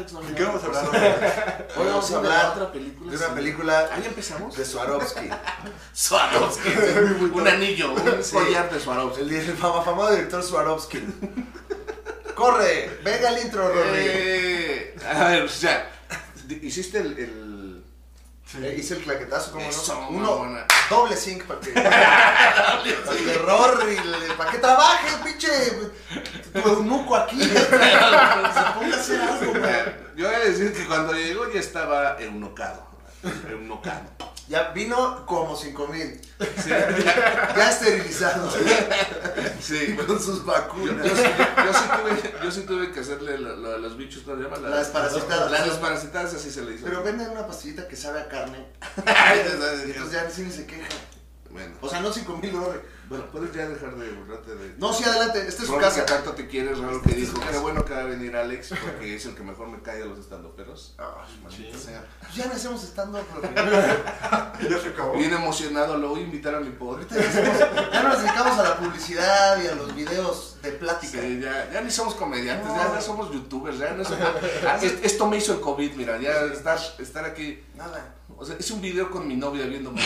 Alex no ¿De qué vamos a hablar hoy? Vamos a de hablar otra película. de una sí. película Ahí empezamos. de Swarovski. Swarovski. un anillo, un Sí. collar de Swarovski. El, famoso director Swarovski. Corre, venga el intro. Eh, a ver, o sea, hiciste el. el... Eh, hice el claquetazo, como no? Uno. Doble zinc para que. para que Rory, le- para que trabaje, pinche. Tu eunuco aquí. Se ponga a hacer algo, güey. Yo voy a decir que cuando llegó ya estaba eunocado. Eunocado. Ya vino como 5000. Sí, Ya esterilizado. sí. Con sus vacunas. yo sí, yo- yo sí tuve, yo sí tuve que hacerle lo de los bichos, ¿cómo se llama? Las desparasitadas. Las desparasitadas, así se le hizo. Pero venden una pastillita que sabe a carne. Y entonces ya sí ni se queja. Bueno, O sea, no 5000 dólares. Bueno, puedes ya dejar de burlarte de... No, sí, adelante. Esta es su Rolo que casa. tanto te quieres, Rolo que Esta es dijo, qué casa. bueno que va a venir Alex, porque es el que mejor me cae de los estandoperos. Ay, maldita Sí. sea. Pues ya nacemos estando. Ya se acabó. Bien emocionado, lo voy a invitar a mi poder. Ahorita ya, hacemos- nos dedicamos a la publicidad y a los videos de plática. Sí, ya, ya ni somos comediantes, No. ya, ya somos youtubers, ya no somos... Ah, es- Esto me hizo el COVID, mira, ya estar, estar aquí... Nada. O sea, hice un video con mi novia viéndome.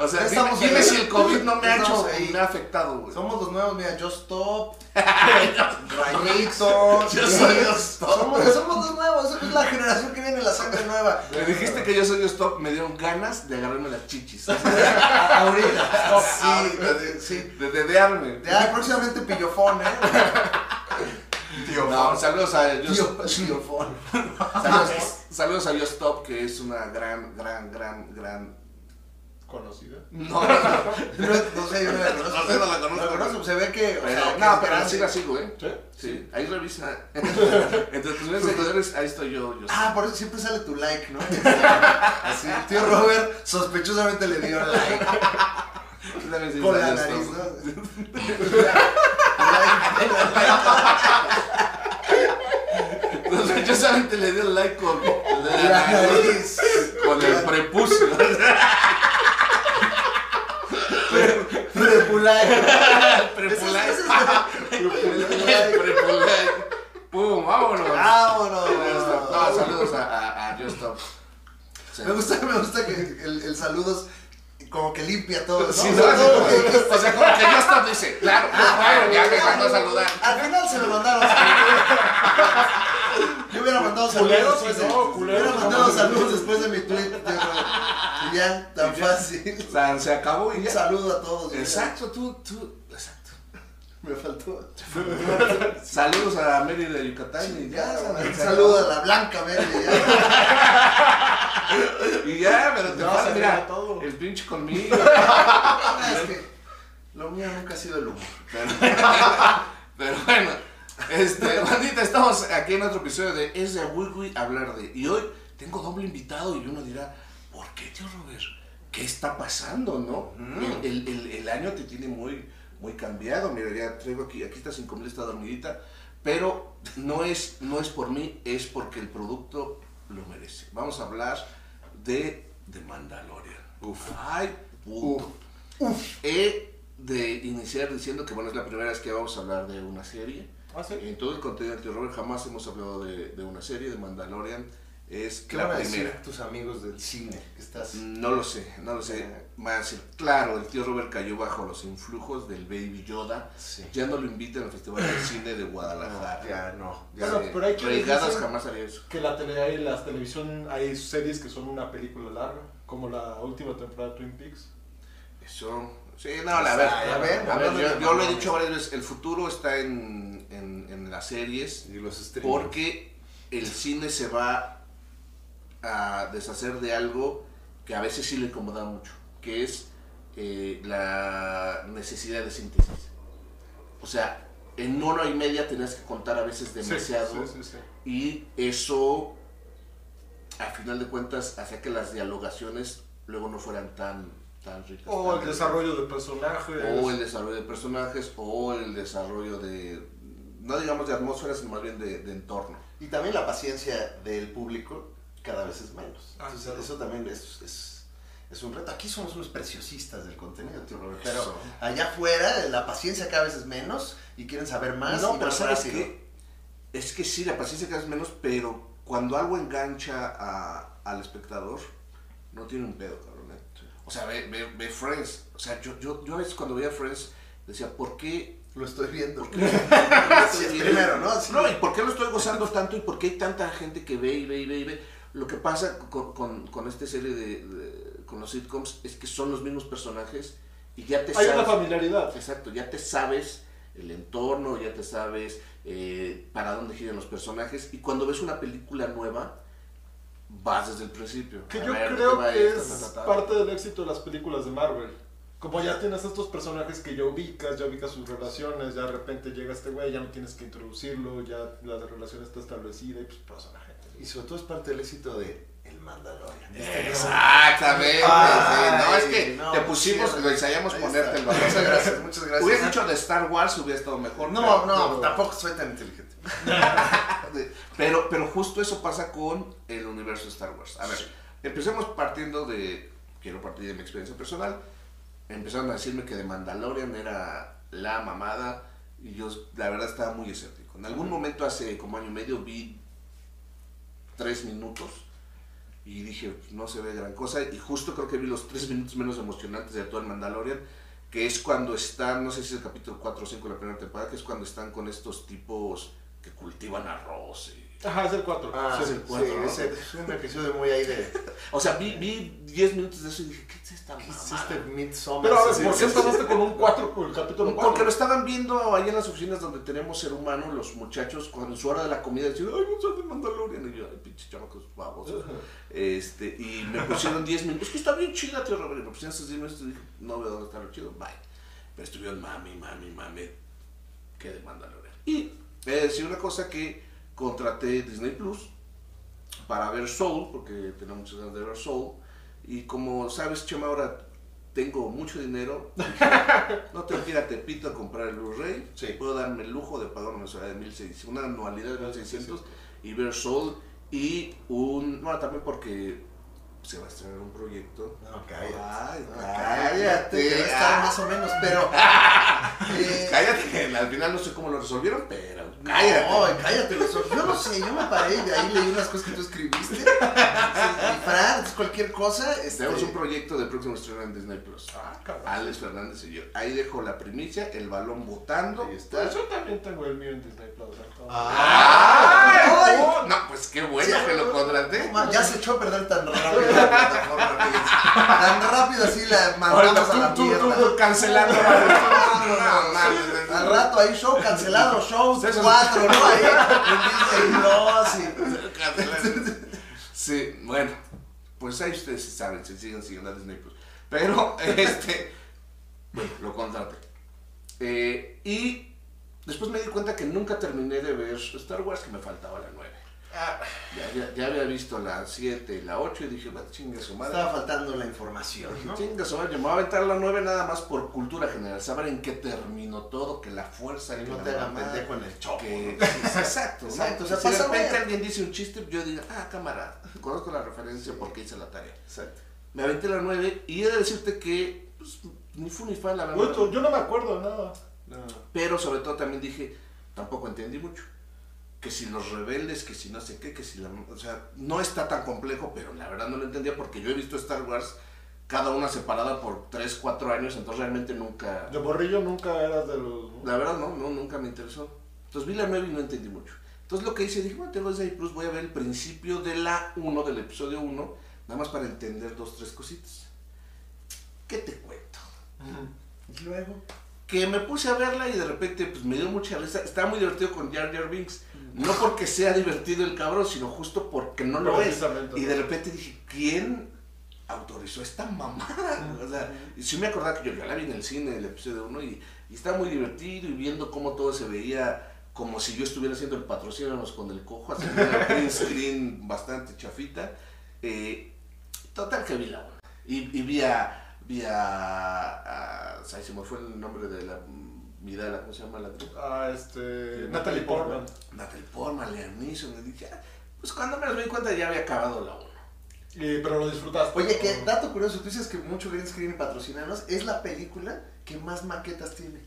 O sea, dime, estamos dime si el COVID no me ha hecho, me ha afectado, güey. Somos los nuevos, mira, Just Stop, Rayitos. Yo soy Just Stop. Somos, somos los nuevos, es la generación que viene, la sangre nueva. Me dijiste que yo soy stop, me dieron ganas de agarrarme las chichis. Ahorita. Sí, de- sí. De dedearme. Ya próximamente pillofón, ¿eh? No, saludos a Yo Tío, pillofón. saludos, saludos a Yo Stop, que es una gran, gran, gran, gran. conocida. No, no, no. Sé, yo no la conozco. No sé, no la conozco. No la conozco, se ve que. o sea, no, pero grande. sí la sigo, ¿eh? ¿Sí? Sí, ahí revisa. Entre tus primeros seguidores, ahí estoy yo. yo Ah, por eso siempre sale tu like, ¿no? Así, el tío Robert sospechosamente le dio like. Con la nariz. ¿no? Sospechosamente le dio like con la nariz, con el prepucio. Prepulay. Prepulay. Prepulay. ¡Pum! ¡Vámonos! Vámonos. No, saludos a, a, a Just Stop. Sí. Me gusta, me gusta que el, el saludo es como que limpia todo, ¿no? Sí, no, que- dijiste. o sea, como que Just Stop dice, claro, claro, ya me mandó a saludar. Al final se lo mandaron saludos. Yo hubiera mandado saludos después sí, de, no, culero, hubiera no, mandado no. saludos después de mi tweet. yo creo. Y ya, tan Y ya. fácil. O sea, se acabó y Un ya. saludo a todos. Exacto, tú, tú, exacto. Me faltó. Saludos a Mary de Yucatán y ya. Un saludo a la Blanca Mary. ya. Y ya, pero te No, pasa, mira, todo. el pinche conmigo. Es que lo mío nunca ha sido el humor. Pero, pero bueno, este, bandita, estamos aquí en otro episodio de Es de Wigui hablar de. Y hoy tengo doble invitado y uno dirá, ¿por qué, tío Robert? ¿Qué está pasando, no? Mm. El, el- el año te tiene muy, muy cambiado. Mira, ya traigo aquí, aquí está 5000, está dormidita. Pero no es, no es por mí, es porque el producto lo merece. Vamos a hablar de The Mandalorian. Uf. Ay, puto. He de iniciar diciendo que bueno, es la primera vez que vamos a hablar de una serie. Ah, sí. En todo el contenido de Robert jamás hemos hablado de, de una serie, de Mandalorian. Es ¿Qué la van a decir primera. tus amigos del cine que estás? No lo sé, no lo sé. Va a decir, claro, el tío Robert cayó bajo los influjos del Baby Yoda. Sí. Ya no lo invitan al Festival de Cine de Guadalajara. Ya no. Ya Bueno, pero hay dicen- jamás haría eso. Que la tele, hay las televisión, hay series que son una película larga, como la última temporada de Twin Peaks. Eso. Sí, no, a ver. Ah, a ver, a ver, yo, lo he dicho varias veces, el futuro está en, en, en las series. Y los streamers. Porque el cine se va a deshacer de algo que a veces sí le incomoda mucho, que es eh, la necesidad de síntesis. O sea, en una hora y media tenías que contar a veces demasiado Sí, sí, sí, sí. y eso, a final de cuentas, hacía que las dialogaciones luego no fueran tan, tan ricas. O tan el desarrollo de personajes. o el desarrollo de personajes, o el desarrollo de, no digamos de atmósfera, sino más bien de, de entorno. Y también la paciencia del público cada vez es menos. Ah, Entonces, claro. Eso también es, es, es un reto. Aquí somos unos preciosistas del contenido, tío Robert. Pero Eso. allá afuera, la paciencia cada vez es menos y quieren saber más No, y pero más ¿sabes rápido. qué? Es que sí, la paciencia cada vez menos, pero cuando algo engancha a- al espectador, no tiene un pedo, cabrón. ¿eh? O sea, ve, ve, ve Friends. O sea, yo, yo, yo a veces cuando veía Friends decía, ¿por qué? Lo estoy viendo. Primero, ¿no? No, ¿y por qué lo estoy gozando tanto? ¿Y por qué hay tanta gente que ve y ve y ve y ve? Lo que pasa con, con, con esta serie de, de- con los sitcoms es que son los mismos personajes y ya te Hay una sabes. familiaridad. Exacto, ya te sabes el entorno, ya te sabes eh, para dónde giran los personajes y cuando ves una película nueva vas desde el principio. Que A yo ver, ¿de creo que es parte del éxito de las películas de Marvel. Como ya tienes estos personajes que ya ubicas, ya ubicas sus relaciones, ya de repente llega este güey, ya no tienes que introducirlo, ya la relación está establecida y pues pasa la gente. Y sobre todo es parte del éxito de El Mandalorian. Exactamente. Ay, sí, no, es que no, te pusimos, sí, lo ensayamos ponerte el balón. Muchas gracias, muchas gracias. Hubieras dicho de Star Wars, hubiera estado mejor. No, pero- no, pero- tampoco soy tan inteligente. Pero, pero justo eso pasa con el universo de Star Wars. A ver, empecemos partiendo de. Quiero partir de mi experiencia personal. Empezaron a decirme que de Mandalorian era la mamada. Y yo, la verdad, estaba muy escéptico. En algún momento, hace como año y medio, vi tres minutos. Y dije, no se ve gran cosa. Y justo creo que vi los tres minutos menos emocionantes de todo el Mandalorian. Que es cuando están, no sé si es el capítulo 4 o 5 de la primera temporada, que es cuando están con estos tipos que cultivan arroz. y- Ajá, es el 4. Ah, Sí, sí, es el cuatro, ¿no? ese es un episodio muy ahí de... O sea, vi, vi 10 minutos de eso y dije, ¿qué es esta ¿Qué mamada? hiciste Midsommar? Pero a Sí, ¿por sí, qué sí. empezaste con un 4 por el capítulo 4? Porque lo estaban viendo ahí en las oficinas donde tenemos ser humano, los muchachos, cuando su hora de la comida decían, ay, no soy de Mandalorian. Y yo, ay, pinche chamacos babosos. Este, y me pusieron 10 minutos. Es que está bien chida, tío Robert. Me pusieron esos 10 minutos y dije, no veo dónde está lo chido, bye. Pero estuvieron mami, mami, mami. Que de Mandalorian. Y he de decir una cosa que contraté Disney Plus para ver Soul, porque tenía muchas ganas de ver Soul. Y como sabes, Chema, ahora tengo mucho dinero. no tengo que ir a Tepito a comprar el Blu-ray. Sí. Puedo darme el lujo de pagar una mensualidad de 1600, una anualidad de 1600 y ver Soul. Y un. No, también porque se va a estrenar un proyecto. No, cállate. Ay, No, cállate. Estar Ah. más o menos, pero... eh, Cállate, al final no sé cómo lo resolvieron, pero Cállate. No, cállate. ojos. Yo no sé, yo me paré y de ahí leí unas cosas que tú escribiste. Fran, cualquier cosa. Este, Tenemos un proyecto de próximo estreno en Disney Plus. Ah, cabrón. Alex Fernández y yo. Ahí dejo la primicia, el balón botando. Ahí está. Pues yo también tengo el mío en Disney Plus. ¿no? Ah, ¡Ay! ay. No, pues qué bueno Sí, que lo contraté. Ya se echó a perder tan rápido la plataforma. que- Tan rápido así la mandamos a la tú, mierda. tú, tú cancelando. No, no, no. Al rato ahí show cancelado, show 4, ¿no? Ahí y- Cancelando. Sí, bueno, pues ahí ustedes saben, se siguen siguiendo a Disney Plus. Pero, este, bueno, lo contraté. Eh, y después me di cuenta que nunca terminé de ver Star Wars, que me faltaba la 9. Ah, Ya, ya, ya había visto la 7 y la 8 y dije, va, chinga su madre. Estaba faltando la información, Dije, ¿no? Chinga su madre, yo me voy a aventar la 9 nada más por cultura general, saber en qué terminó todo, que la fuerza, Que que no te mamá, pendejo en el chopo. que- ¿no? Exacto. Exacto, o sea, si de repente alguien dice un chiste, yo diga, ah, cámara, conozco la referencia porque hice la tarea. Exacto. Me aventé la 9 y he de decirte que pues, ni fu ni fa la verdad. Yo no me acuerdo de nada. Pero sobre todo también dije, tampoco entendí mucho. Que si los rebeldes, que si no sé qué, que si la... O sea, no está tan complejo, pero la verdad no lo entendía porque yo he visto Star Wars cada una separada por 3, 4 años, entonces realmente nunca... De borrillo nunca eras de los. La verdad no, no, nunca me interesó. Entonces vi la 9 y no entendí mucho. Entonces lo que hice, dije, bueno, tengo Disney Plus, voy a ver el principio de la 1, del episodio 1, nada más para entender dos, tres cositas. ¿Qué te cuento? Y luego. Que me puse a verla y de repente pues me dio mucha risa. Estaba muy divertido con Jar Jar Binks. No porque sea divertido el cabrón, sino justo porque no lo es. Y de repente dije, ¿quién autorizó esta mamada? O sea, y sí me acordaba que yo ya la vi en el cine, el episodio 1, y, y estaba muy divertido y viendo cómo todo se veía como si yo estuviera haciendo el patrocínanos con el cojo, haciendo el green screen bastante chafita. Eh, total que vi la una. Y, y vi a, vi a, a- se me fue el nombre de la Vidala, ¿cómo se llama la actriz? Ah, este. Natalie Portman. Natalie Portman, Liam Neeson, y dije, ah, pues cuando me di cuenta ya había acabado la 1. Y- pero lo disfrutaste. Oye, que dato curioso, tú dices que mucho green screen patrocinanos, es la película que más maquetas tiene.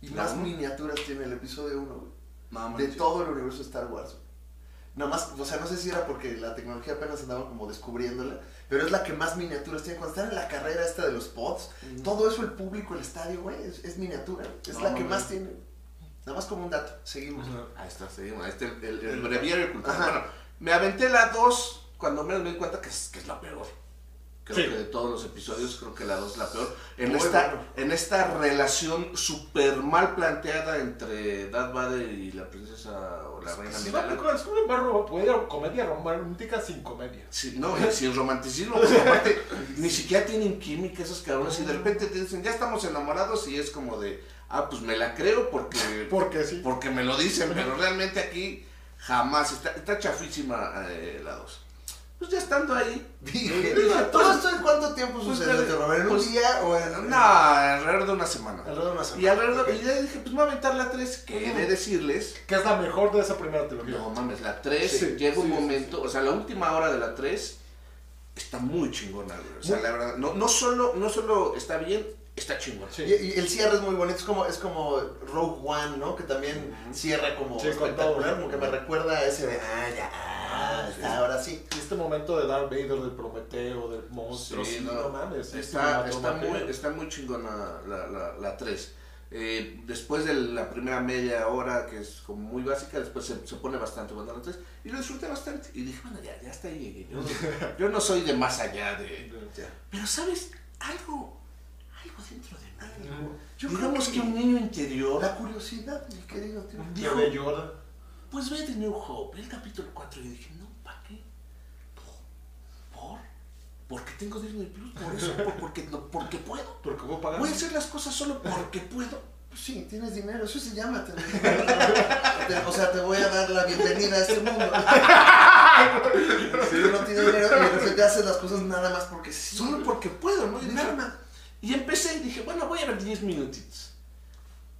Y más ¿No? miniaturas tiene el episodio 1, güey. No, De todo el universo de Star Wars. Nada más, o sea, no sé si era porque la tecnología apenas andaban como descubriéndola, pero es la que más miniaturas tiene. Cuando están en la carrera esta de los pods, todo eso, el público, el estadio, güey, es, es miniatura. Es No, la que más tiene. Nada más como un dato. Seguimos. Ajá. Ahí está, seguimos. Ahí está el, el, el breviario cultural. Bueno, me aventé la 2 cuando menos me di cuenta que es, que es la peor. Creo Sí. que de todos los episodios, creo que la 2 es la peor. En, Muy esta, bueno. en esta relación súper mal planteada entre Darth Vader y la princesa o la reina Si no, Amidala. película, es una comedia, comedia romántica sin comedia. Sí, no, sin romanticismo, aparte ni siquiera tienen química esos cabrones y de repente te dicen, ya estamos enamorados y es como de, ah, pues me la creo porque, Porque sí. porque me lo dicen, pero realmente aquí jamás, está, está chafísima eh, la 2. Pues ya estando ahí, Dije, Pues, ¿todo esto en cuánto tiempo pues, sucedió, pues, Robert? ¿En un pues, día o en.? no, alrededor de una semana. Alrededor de una semana. Y alrededor, Ok. y ya dije, pues me voy a aventar la 3, que he de decirles Que es la mejor de esa primera trilogía. No mames, la 3 Sí, llega un sí, sí, momento, o sea, la última hora de la 3 está muy chingona, güey. O sea, Muy- la verdad, no, no, solo, no solo está bien, está chingona. Sí. Y, y el cierre es muy bonito, es como, es como Rogue One, ¿no? Que también cierra como Sí, espectacular, como que me recuerda a ese de, ah, ya, ah, está, ahora sí. Y este momento de Darth Vader, del Prometeo, del monstruo, Sí, sí, no, no, mames. sí, Está, sí, está, muy, está muy chingona la, la, la 3. Eh, después de la primera media hora, que es como muy básica, después se, se pone bastante la 3. Y lo disfruté bastante. Y dije, bueno, ya, ya hasta ahí. Yo, yo no soy de más allá de... Pero, ¿sabes? Algo, algo dentro de mí. Yo Digamos creo que un niño interior La curiosidad, mi querido tío. De Yoda. Pues ve The New Hope, el capítulo 4, y dije, no, ¿para qué? ¿Por? Porque tengo Disney Plus, por eso, por- porque, no- porque puedo. Porque voy a pagar. Voy a hacer las cosas solo porque puedo. Pues sí, tienes dinero, eso se llama tener dinero. O sea, te voy a dar la bienvenida a este mundo. Si uno tiene dinero y de repente haces las cosas nada más porque sí. Solo porque puedo, ¿no? Y, Nada más. Y empecé y dije, bueno, voy a ver 10 minutitos.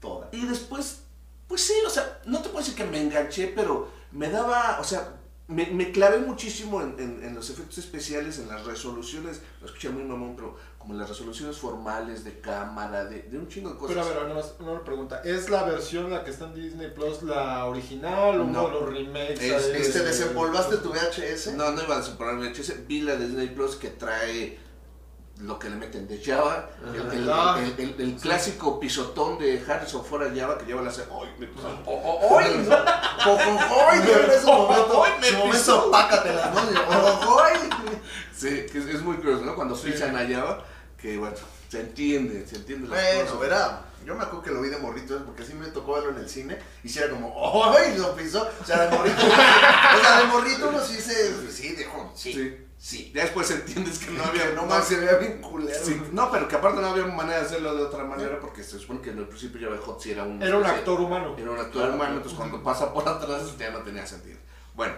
Toda. Y después, pues sí, o sea, no te puedo decir que me enganché, pero me daba, o sea, me, me clavé muchísimo en, en- en los efectos especiales, en las resoluciones, lo escuché muy mamón, pero como en las resoluciones formales de cámara, de, de un chingo de cosas. Pero a ver, nada más una pregunta. ¿Es la versión la que está en Disney Plus la original o No. uno de los remakes? Es- ahí Este, de- ¿Desempolvaste tu VHS? No, no iba a desempolvar VHS, vi la de Disney Plus que trae lo que le meten de Java, el, el- Ah. el- el- el clásico pisotón de Harrison Ford a Java que Java le hace, ¡ay, me pisó! ¡Ojojoy! En ese momento, me pisó. ¡Ojojoy! Sí, que es, muy curioso, ¿no? Cuando Sí. pisan a Java, que bueno, se entiende, se entiende las Bueno, verá. Yo me acuerdo que lo vi de morrito, ¿eh? porque así me tocó verlo en el cine. Y si era como, ¡ay! Lo pisó. O sea, de morrito. o sea, de morrito uno sí se. Sí, dijo, sí. Sí, sí. Ya después entiendes que no había... No más se culero. Sí, no, pero que aparte no había manera de hacerlo de otra manera porque se supone que en el principio Java Hot sí era un... Era un actor humano. Era un actor Claro. humano, entonces cuando pasa por atrás ya no tenía sentido. Bueno,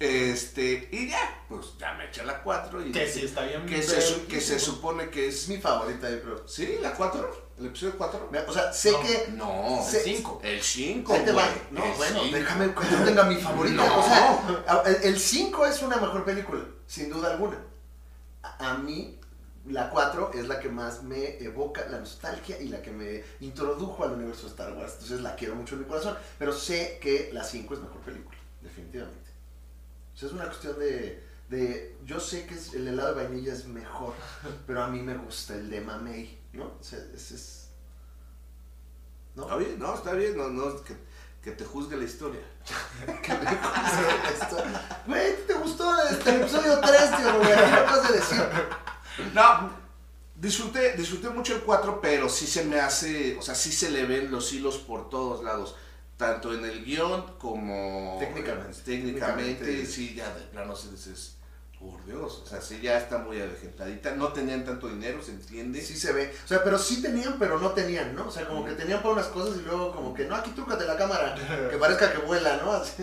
este, y ya, pues ya me eché la 4 y... Que sí, está bien. que se, que se supone que Es es... mi favorita, yo creo. ¿Sí? ¿La 4? ¿El episodio 4? O sea, sé No. que. No, Sí. el 5. El 5, Ahí te va. güey. No, El bueno, cinco. déjame que yo tenga mi favorita. No. O sea, el- el 5 es una mejor película, sin duda alguna. A, a mí, la 4 es la que más me evoca la nostalgia y la que me introdujo al universo de Star Wars. Entonces la quiero mucho en mi corazón. Pero sé que la 5 es mejor película, definitivamente. O sea, es una cuestión de. de yo sé que es- el helado de vainilla es mejor, pero a mí me gusta el de mamey, ¿no? O sea, ese es. ¿No? Está bien, no, está bien, no, no, que, que te juzgue la historia. que me gusta esto. Güey, ¿te gustó este, el episodio 3, tío? Güey, ¿qué acabas de decir? No, disfruté, disfruté mucho el 4, pero sí se me hace, o sea, sí se le ven los hilos por todos lados. Tanto en el guion como Técnicamente. técnicamente, Técnicamente. sí, ya de plano se dices, por Dios, o sea, sí ya está muy avejentadita. No tenían tanto dinero, se entiende. Sí se ve. O sea, pero sí tenían, pero no tenían, ¿no? O sea, como que tenían para unas cosas y luego como que, no, aquí trúcate la cámara, que parezca que vuela, ¿no? Así.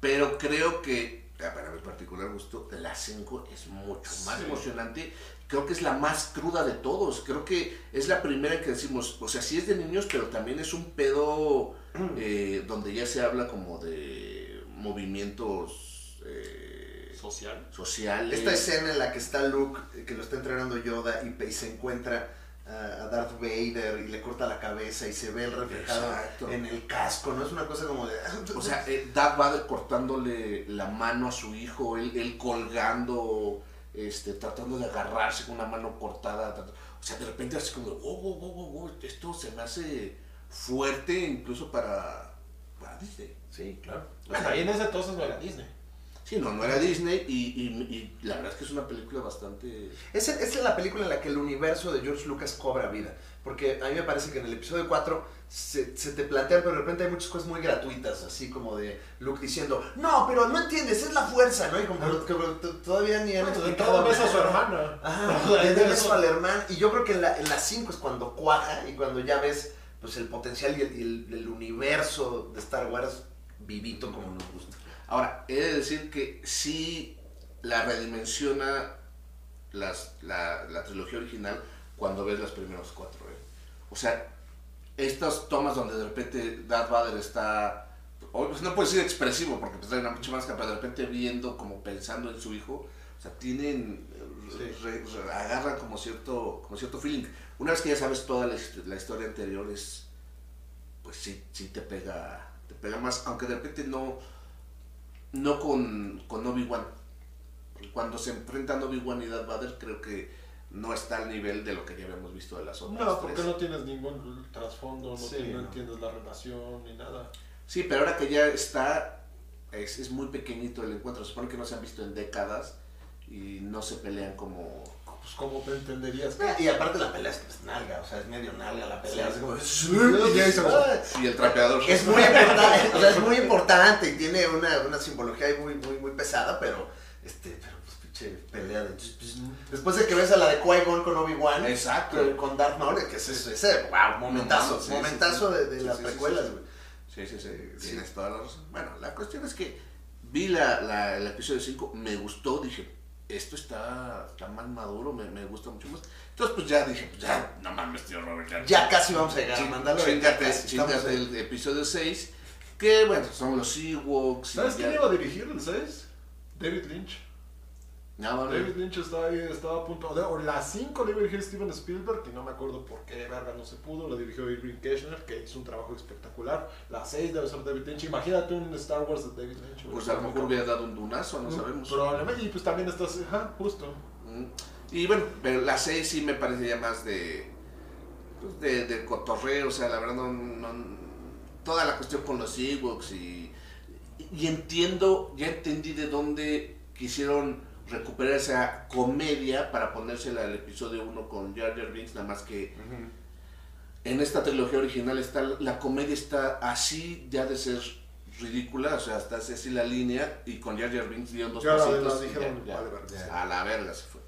Pero creo que, ah, para mi particular gusto, la 5 es mucho más Sí. emocionante. Creo que es la más cruda de todos. Creo que es la primera que decimos, o sea, sí es de niños, pero también es un pedo eh, donde ya se habla como de movimientos eh, social. sociales. Esta escena en la que está Luke, eh, que lo está entrenando Yoda y, y se encuentra a a Darth Vader y le corta la cabeza y se ve el reflejado Exacto. en el casco, ¿no? Es una cosa como de... O sea, eh, Darth Vader cortándole la mano a su hijo, él, él colgando, este, tratando de agarrarse con una mano cortada. O sea, de repente así como, de, oh, oh, oh, oh, oh, esto se me hace fuerte incluso para, para Disney. Sí, claro. Pues ahí en ese entonces no era Disney. Sí, no, no era Disney y, y- y la verdad es que es una película bastante... Esa, esa es la película en la que el universo de George Lucas cobra vida. Porque a mí me parece que en el episodio 4 se, se te plantean, pero de repente hay muchas cosas muy gratuitas, así como de Luke diciendo, no, pero no entiendes, es la fuerza, ¿no? Y como que t- todavía ni han todo beso a su hermana. Ajá, le beso al hermano. Y yo creo que en la, en la 5 es cuando cuaja y cuando ya ves pues el potencial y el, y el- el universo de Star Wars vivito como nos gusta. Ahora, he de decir que sí la redimensiona las, la, la trilogía original cuando ves las primeras cuatro. ¿eh? O sea, estas tomas donde de repente Darth Vader está, pues, no puedo decir expresivo porque pues trae una mucha máscara, pero de repente viendo, como pensando en su hijo, o sea, tienen, re- re- agarran como cierto, como cierto feeling. Una vez que ya sabes toda la, la historia anterior, es, pues sí, sí te pega, te pega más, aunque de repente no, no con, con Obi-Wan. Cuando se enfrentan Obi-Wan y Darth Vader, creo que no está al nivel de lo que ya habíamos visto de las otras No, porque tres. no tienes ningún trasfondo, no, Sí, te- no no. entiendes la relación ni nada. Sí, pero ahora que ya está, es, es muy pequeñito el encuentro. Se supone que no se han visto en décadas y no se pelean como... Pues como te entenderías que... Y aparte la pelea es pues, nalga, o sea, es medio nalga la pelea. Sí. así como, Y ya dice, Y el trapeador... Es muy importante, o sea, es muy importante y tiene una, una simbología ahí muy, muy, muy pesada, pero, este, pero pues pinche pelea de... Después de que ves a la de Qui-Gon con Obi-Wan, Exacto. con- con Darth Maul, que es ese, ese, wow, momentazo, sí, momentazo sí. de, de Sí, las precuelas, sí. güey. Sí, sí, sí, Sí. tienes toda la razón. Bueno, la cuestión es que vi la, la- el episodio 5, me gustó, dije, esto está, está más maduro, me, me gusta mucho más. Entonces, pues ya dije, pues ya, no mames, tío Robert, ya. Ya casi vamos a llegar a Mandalorian. Chingate, estamos el episodio 6, que bueno, son los Ewoks. ¿Sabes quién iba a dirigir el 6? David Lynch. David Lynch está ahí, estaba a punto de... O la 5 la iba a dirigir Steven Spielberg, y no me acuerdo por qué verga no se pudo. La dirigió Irving Kirchner, que hizo un trabajo espectacular. La 6 debe ser David Lynch. Imagínate un Star Wars de David Lynch. Pues a lo mejor hubiera dado un dunazo, no Mm, sabemos. Probablemente, y pues también estás... Ajá, justo. Mm. Y bueno, pero la 6 sí me parece ya más de, pues de, de cotorreo, o sea, la verdad no, no- toda la cuestión con los Ewoks y, y entiendo, ya entendí de dónde quisieron recuperar esa comedia para ponérsela al episodio 1 con Jar Jar Binks, nada más que Ujú. en esta trilogía original está la comedia está así ya de ser ridícula, o sea, está así la línea y con Jar Jar Binks dieron dos Ya pasitos la dijeron, ya, ya. vale, verga. Ya. A la verga se fue.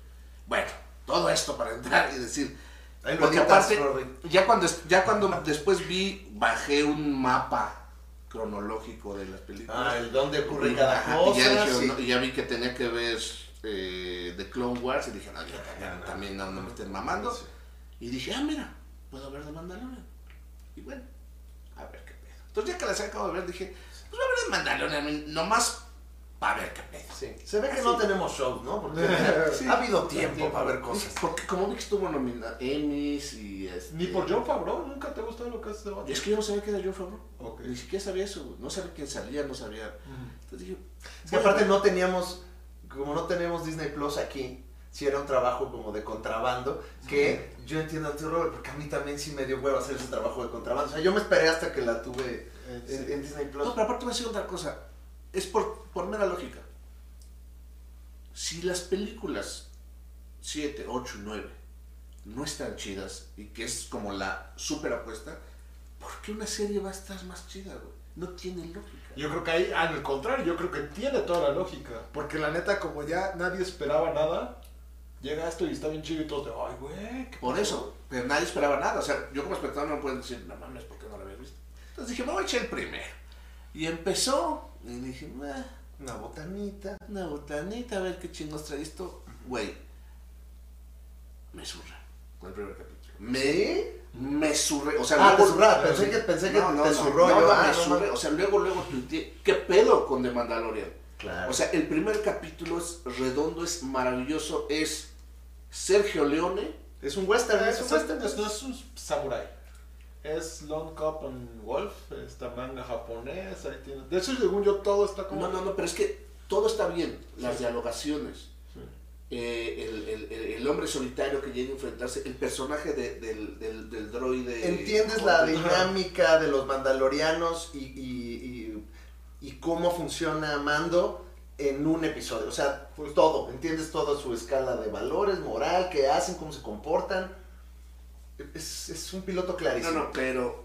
Bueno, todo esto para entrar y decir. Porque aparte, ya cuando, ya cuando después vi, bajé un mapa cronológico de las películas. Ah, el dónde ocurre cada Ajá, cosa. y, ya dije, sí. no, y ya vi que tenía que ver eh, The Clone Wars y dije, no, ya, ya, no, también no, no me estén mamando. Sí. Y dije, ah, mira, puedo ver de Mandalorian. Y bueno, a ver qué pedo. Entonces ya que las acabo de ver, dije, pues voy a ver de Mandalorian, nomás para ver qué pedo. Sí. Se ve que no tenemos shows, ¿no? Porque Sí. ha habido tiempo para ver cosas. Porque como vi que estuvo nominada Emmys y este... Ni por John Favreau, nunca te ha gustado lo que hace de Y Batman. es que yo no sabía que era John Favreau. Ok. Ni siquiera sabía eso, no sabía quién salía, no sabía. Entonces dije, Es que aparte no teníamos, como no tenemos Disney Plus aquí, si era un trabajo como de contrabando, que yo entiendo a ti, Robert, porque a mí también sí me dio huevo hacer ese trabajo de contrabando. O sea, yo me esperé hasta que la tuve Eh, en Disney Plus. No, pero aparte voy a decir otra cosa. Es por, por mera lógica. Si las películas 7, 8 y 9 no están chidas y que es como la super apuesta, ¿por qué una serie va a estar más chida, güey? No tiene lógica. Yo creo que ahí, al contrario, yo creo que tiene toda la lógica. Porque la neta, como ya nadie esperaba nada, llega esto y está bien chido y todos de, ay, güey, ¿qué Por pasó?". eso, pero nadie esperaba nada. O sea, yo como espectador no puedo decir, no mames, ¿por qué no lo había visto? Entonces dije, me voy a echar el primero. Y empezó, y dije, "Ah, Una botanita. una botanita, a ver qué chingos trae esto. Güey, me surra con el primer capítulo. Me, me surré. O sea, Ah, te luego- zurraba, pensé que, pensé que No, no, te no, zurró. no, yo, ah, me surré. O sea, luego, luego tuiteé, ¿qué pedo con The Mandalorian? Claro. O sea, el primer capítulo es redondo, es maravilloso, es Sergio Leone. es un western, es Es, un es, western. es- no es un samurai. Es Lone Cop and Wolf, esta manga japonés, ahí tiene. De hecho, según yo, todo está como. No, no, no, pero es que todo está bien. Las Sí. dialogaciones, Sí. eh, el, el- el- el hombre solitario que llega a enfrentarse, el personaje de- del, del, del droide. Entiendes la dinámica de los mandalorianos y, y- y- y cómo funciona Mando en un episodio. O sea, pues todo. Entiendes toda su escala de valores, moral, qué hacen, cómo se comportan. Es, es un piloto No, clarísimo. no, pero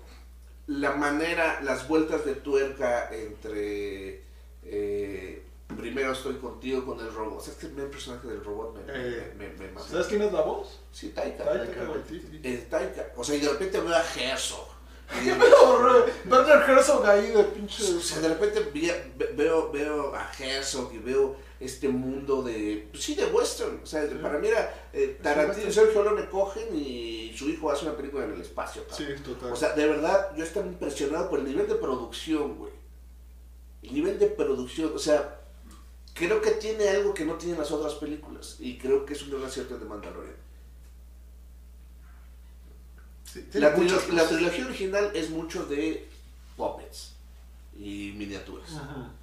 la manera, las vueltas de tuerca entre. eh, primero estoy contigo con el robot. O sea, es que el personaje del robot me, Eh, me, me, me mama. ¿Sabes quién es la voz? Sí, Taika. Taika Waititi. El Taika. O sea, y de repente veo a Herzog. Y Werner Herzog ahí de pinche. O sea, de repente vi- ve- veo, veo a Herzog y veo este mundo de, pues sí, de western. O sea, para mí era eh, Tarantino y. Sergio Leone cogen y su hijo hace una película en el espacio. cabrón. Sí, total. O sea, de verdad, yo estaba impresionado por el nivel de producción, güey. El nivel de producción, o sea, creo que tiene algo que no tienen las otras películas. Y creo que es un gran acierto de Mandalorian. Sí, tiene La, la trilogía original es mucho de puppets y miniaturas. Ujú.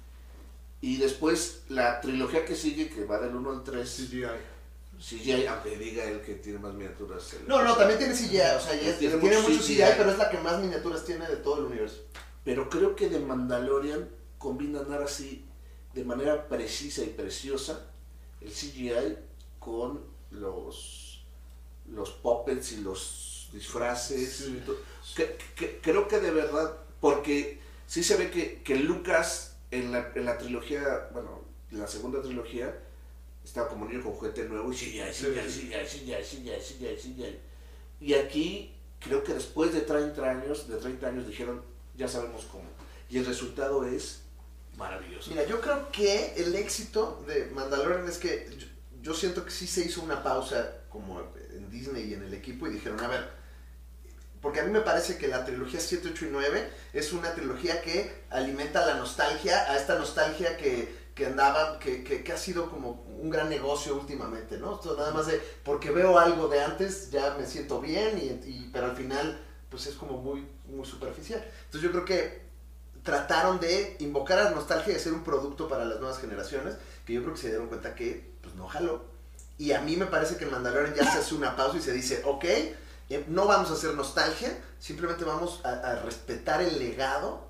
Y después la trilogía que sigue, que va del 1 al 3, CGI. CGI, aunque diga él que tiene más miniaturas. el- No, no, también tiene CGI. O sea, ya es- Tiene tiene, mucho mucho CGI, CGI. pero es la que más miniaturas tiene de todo el universo. Pero creo que de Mandalorian combinan ahora sí de manera precisa y preciosa el CGI con los, los puppets y los disfraces. Sí. y todo. Que- que- creo que de verdad, porque sí se ve que, que Lucas en la, en la trilogía, bueno, en la segunda trilogía, estaba como niño con juguete nuevo y CGI, CGI, CGI, CGI, CGI, CGI, CGI. Y aquí creo que después de 30 años, de 30 años dijeron, ya sabemos cómo. Y el resultado es maravilloso. Mira, yo creo que el éxito de Mandalorian es que yo siento que sí se hizo una pausa como en Disney y en el equipo y dijeron, a ver, porque a mí me parece que la trilogía 7, 8 y 9 es una trilogía que alimenta la nostalgia, a esta nostalgia que, que andaba, que, que, que ha sido como un gran negocio últimamente, ¿no? Esto nada más de, porque veo algo de antes, ya me siento bien, y, y- pero al final, pues es como muy, muy superficial. Entonces yo creo que trataron de invocar a la nostalgia y hacer un producto para las nuevas generaciones, que yo creo que se dieron cuenta que pues no jaló. Y a mí me parece que en Mandalorian ya se hace una pausa y se dice, ok, eh, no vamos a hacer nostalgia, simplemente vamos a, respetar el legado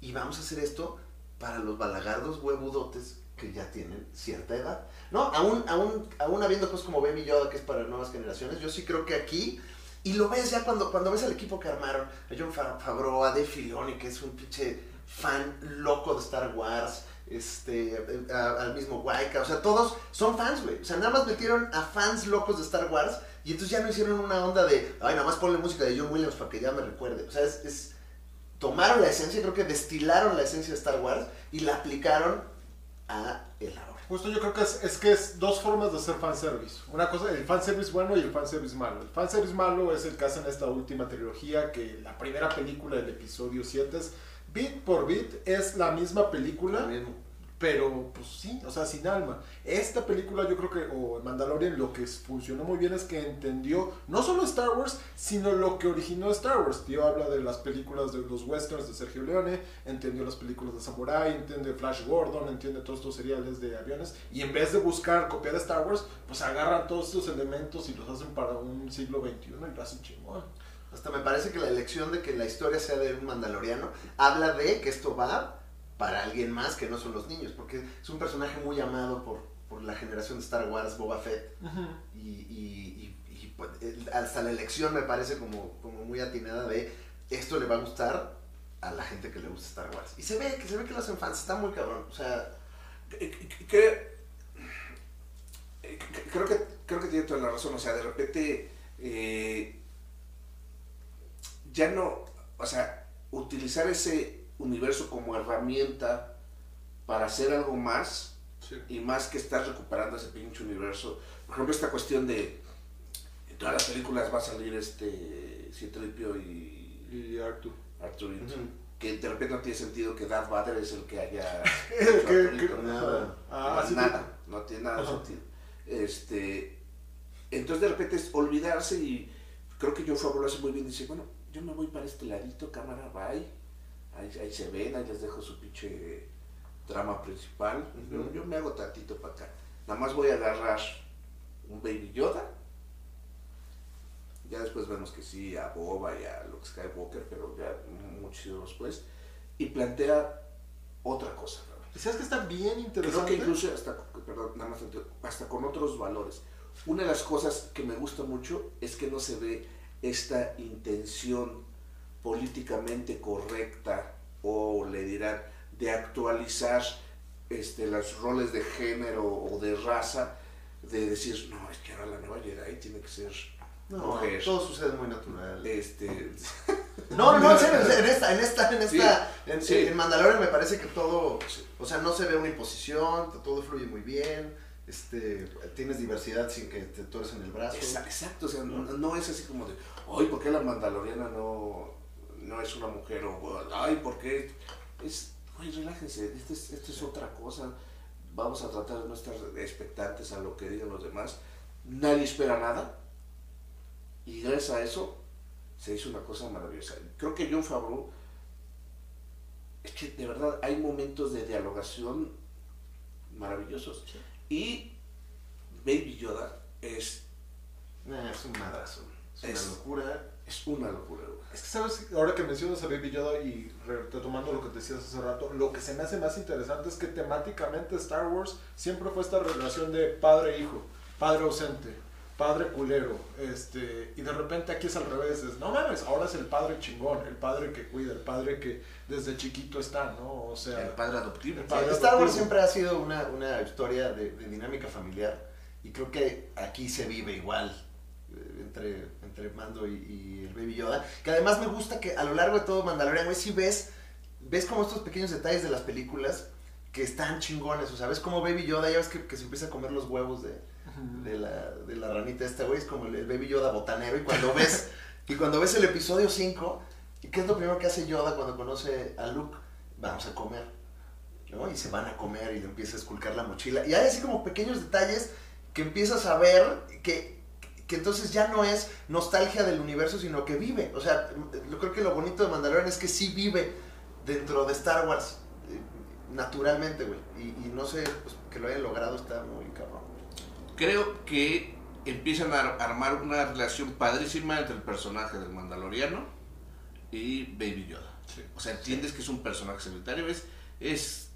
y vamos a hacer esto para los balagardos huevudotes que ya tienen cierta edad. No, aún, aún, aún habiendo cosas como Baby Yoda, que es para nuevas generaciones, yo sí creo que aquí, y lo ves ya cuando, cuando ves al equipo que armaron, a John Fa- Favreau, a Dave Filoni, que es un pinche fan loco de Star Wars, este, a- al mismo Waika, o sea, todos son fans, güey. O sea, nada más metieron a fans locos de Star Wars y entonces ya no hicieron una onda de, ay, nada más ponle música de John Williams para que ya me recuerde. O sea, es, es- tomaron la esencia, creo que destilaron la esencia de Star Wars y la aplicaron a el ahora. Justo yo creo que es, es que es dos formas de hacer fanservice. Una cosa, el fanservice bueno y el fanservice malo. El fanservice malo es el que hacen esta última trilogía, que la primera película del episodio 7 es bit por bit, es la misma película, Lo mismo. Pero pues sí, o sea, sin alma. Esta película yo creo que, o Mandalorian, lo que funcionó muy bien es que entendió no solo Star Wars, sino lo que originó Star Wars. Tío habla de las películas de los westerns de Sergio Leone, entendió las películas de Samurai, entiende Flash Gordon, entiende todos estos seriales de aviones, y en vez de buscar copiar Star Wars, pues agarran todos estos elementos y los hacen para un siglo XXI y lo hacen chingón. Hasta me parece que la elección de que la historia sea de un mandaloriano habla de que esto va para alguien más que no son los niños, porque es un personaje muy amado por, por la generación de Star Wars, Boba Fett, y, y- y- y, pues, hasta la elección me parece como, como muy atinada de esto le va a gustar a la gente que le gusta Star Wars. Y se ve que se ve que lo hacen fans, está muy cabrón. O sea, que- que- que- creo que creo que tiene toda la razón o sea de repente eh, ya no o sea utilizar ese universo como herramienta para hacer algo más Sí. y más que estar recuperando ese pinche universo por ejemplo esta cuestión de en todas las películas va a salir este Citripio y Y Arthur. Ujú. que de repente no tiene sentido que Darth Vader es el que haya... Que- que- Nada. Ah, no, así nada, no tiene nada de sentido. Este, entonces de repente es olvidarse y creo que John Favreau lo hace muy bien. Dice, bueno, yo me voy para este ladito, cámara, bye. Ahí, ahí se ven, ahí les dejo su pinche trama principal. yo, Ujú. yo me hago tantito para acá. Nada más voy a agarrar un Baby Yoda. Ya después vemos que sí, a Boba y a Luke Skywalker, pero ya muchísimo después. Y plantea otra cosa. ¿no? ¿Y ¿Sabes que está bien Creo interesante? que incluso hasta, perdón, nada más hasta con otros valores. Una de las cosas que me gusta mucho es que no se ve esta intención políticamente correcta o le dirán de actualizar este, los roles de género o de raza, de decir, no, es que ahora la nueva Jedi tiene que ser No, mujer. todo sucede muy natural. Este, No, no, no, en serio, en esta, en esta, en esta, Sí, en, sí. en Mandalorian me parece que todo, o sea, no se ve una imposición, todo fluye muy bien, este, tienes diversidad sin que te tuerces en el brazo. Exa- Exacto, o sea, no, no es así como de, ay, ¿por qué la mandaloriana no, no es una mujer? O, ay, ¿por qué? Es, ay, relájense, esto es, esto es otra cosa. Vamos a tratar de no estar expectantes a lo que digan los demás. Nadie espera nada. Y gracias a eso se hizo una cosa maravillosa. Creo que John Favreau, es que de verdad hay momentos de dialogación maravillosos. Y Baby Yoda es Nah, es un madrazo, es una Es- locura. Es una locura, güey. Es que sabes, ahora que mencionas a Baby Yoda y re- retomando lo que decías hace rato, lo que se me hace más interesante es que temáticamente Star Wars siempre fue esta relación de padre-hijo, padre ausente, padre culero, este, y de repente aquí es al revés, es, no mames, ahora es el padre chingón, el padre que cuida, el padre que desde chiquito está, ¿no? O sea, El padre adoptivo. El padre Star Wars siempre ha sido una, una historia de, de dinámica familiar y creo que aquí se vive igual eh, entre, entre Mando y, y el Baby Yoda. Que además me gusta que a lo largo de todo Mandalorian, güey, sí ves, ves como estos pequeños detalles de las películas que están chingones. O sea, ves como Baby Yoda, ya ves que, que se empieza a comer los huevos de, de, la, de la ranita esta, güey, es como el, el Baby Yoda botanero. Y cuando ves, y cuando ves el episodio 5, ¿y qué es lo primero que hace Yoda cuando conoce a Luke? Vamos a comer. ¿no? Y se van a comer y le empieza a esculcar la mochila. Y hay así como pequeños detalles que empiezas a ver que, que entonces ya no es nostalgia del universo, sino que vive. O sea, yo creo que lo bonito de Mandalorian es que sí vive dentro de Star Wars, eh, naturalmente, güey. Y, y no sé, pues, que lo hayan logrado está muy cabrón. Creo que empiezan a ar- armar una relación padrísima entre el personaje del Mandaloriano y Baby Yoda. Sí. O sea, entiendes que es un personaje secundario, es, es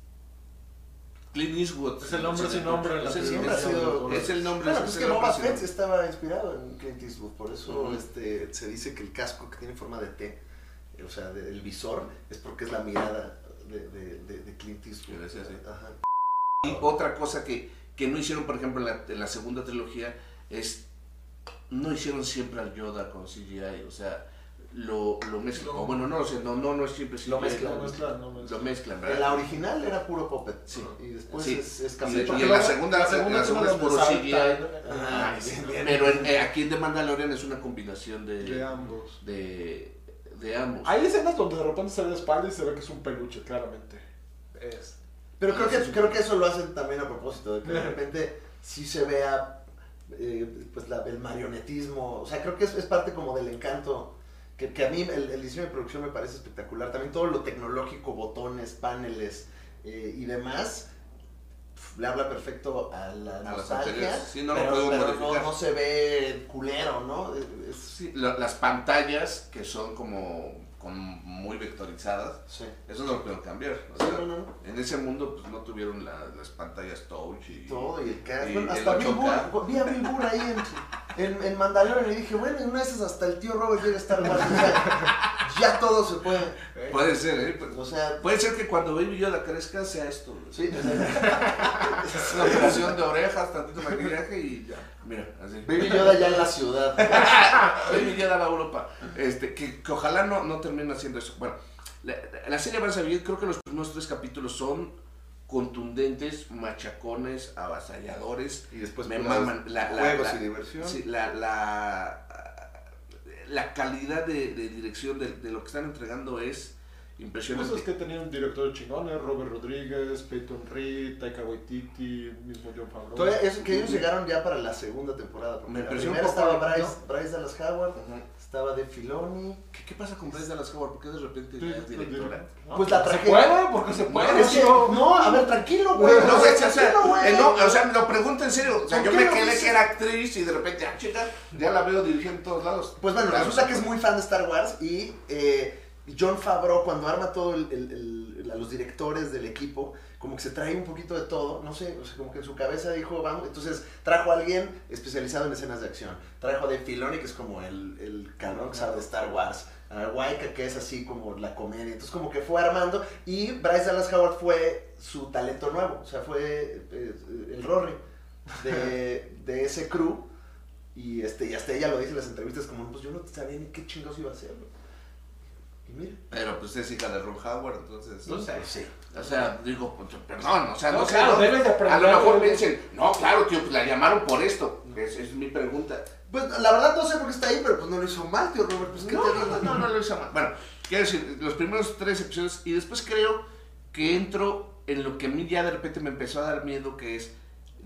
Clint Eastwood. Es el hombre sin nombre la Es el, Siempre ha es el- sido- es el nombre. Bueno, es pues que Boba Fett nombre. estaba inspirado en Clint Eastwood, por eso este, se dice que el casco que tiene forma de T, o sea, de- el visor, es porque es la mirada de, de, de- de Clint Eastwood. Gracias, sí. Ajá. Y otra cosa que, que no hicieron, por ejemplo, en la, en la segunda trilogía es. No hicieron siempre al Yoda con CGI, o sea, lo, lo mezclan. No. O bueno, no lo sé, no, no, no es siempre CGI. Lo mezclan. No mezclan, no mezclan. Lo mezclan, En ¿verdad? la original era puro puppet, Sí. y después Sí. es, es Y, en la segunda, la segunda la es segunda es una puro CGI. bien. Pero en- eh, aquí en The Mandalorian es una combinación de, de ambos. de, de ambos. Hay escenas donde de repente se ve la espalda y se ve que es un peluche, claramente. Es. Pero creo que, creo que eso lo hacen también a propósito, de que de repente sí se vea eh, pues la- el marionetismo, o sea, creo que es, es parte como del encanto, que, que a mí el, el diseño de producción me parece espectacular, también todo lo tecnológico, botones, paneles eh, y demás, le habla perfecto a la nostalgia. Sí, no lo pero, puedo pero no, se ve culero, ¿no? Es- Sí, la- las pantallas que son como con muy vectorizadas, sí. eso no lo puedo cambiar. o sea, no, no, no. En ese mundo pues no tuvieron la- las pantallas touch y Todo y el y Bueno, el hasta Bill 8K. Burr, vi a Bill Burr ahí en, en, en Mandalorian y dije, bueno, en una de esas hasta el tío Robert llega a estar mal. Ya, ya todo se puede. Puede ser, ¿eh? Pues, O sea, Puede ser que cuando Baby Yoda crezca sea esto. sí, Es una operación de orejas, tantito maquillaje y ya. Mira, así. Baby Yoda ya en la ciudad. Baby Yoda va a Europa. Este, que, que ojalá no, no termine haciendo eso. Bueno, la, la serie avanza bien. Creo que los primeros tres capítulos son contundentes, machacones, avasalladores. Y después me maman la, la- juegos la- y diversión. sí, la, la, la calidad de, de dirección de, de lo que están entregando es impresionante. Pues es que tenían directores chingones, Robert Rodríguez, Peyton Reed, Taika Waititi, mismo John Favreau. Todavía es que ellos llegaron ya para la segunda temporada. Porque Me la impresionó primera estaba Bryce, ¿no? Bryce Dallas Howard, estaba de Filoni. ¿Qué, qué pasa con Bryce Dallas Howard? ¿Por qué de repente Sí, es directora? no, Pues la ¿Se tragedia- puede? ¿Por qué se puede? Es que- no, a ver, tranquilo, güey. No, o o sea, sea, o sea, güey. eh, no, o sea, lo pregunto en serio. O sea, ¿Por yo me quedé que era actriz y de repente, ah, chica, ya la veo dirigiendo en todos lados. Pues bueno, resulta que es muy fan de Star Wars y eh, John Favreau cuando arma todo el, a los directores del equipo, como que se trae un poquito de todo, no sé, o sea, como que en su cabeza dijo, vamos, entonces trajo a alguien especializado en escenas de acción, trajo a Dave Filoni, que es como el, el cabrón que sabe de Star Wars, a Waika, que es así como la comedia, entonces como que fue armando, y Bryce Dallas Howard fue su talento nuevo, o sea, fue eh, el Rory de, de ese crew, y, este, y hasta ella lo dice en las entrevistas como, pues yo no sabía ni qué chingados iba a hacer. Güey". Y mira. Pero pues es hija de Ron Howard, entonces. No sé. Sí. O sea, digo, pues, perdón, o sea, no, No, sé. claro, debes de A aprender, lo mejor me güey. dicen, no, claro, tío, pues la llamaron por esto. Es, es mi pregunta. Pues la verdad no sé por qué está ahí, pero pues no lo hizo mal, tío Robert. Pues qué No, te no, digo. no, no, no lo hizo mal. Bueno, quiero decir, los primeros tres episodios y después creo que entro en lo que a mí ya de repente me empezó a dar miedo, que es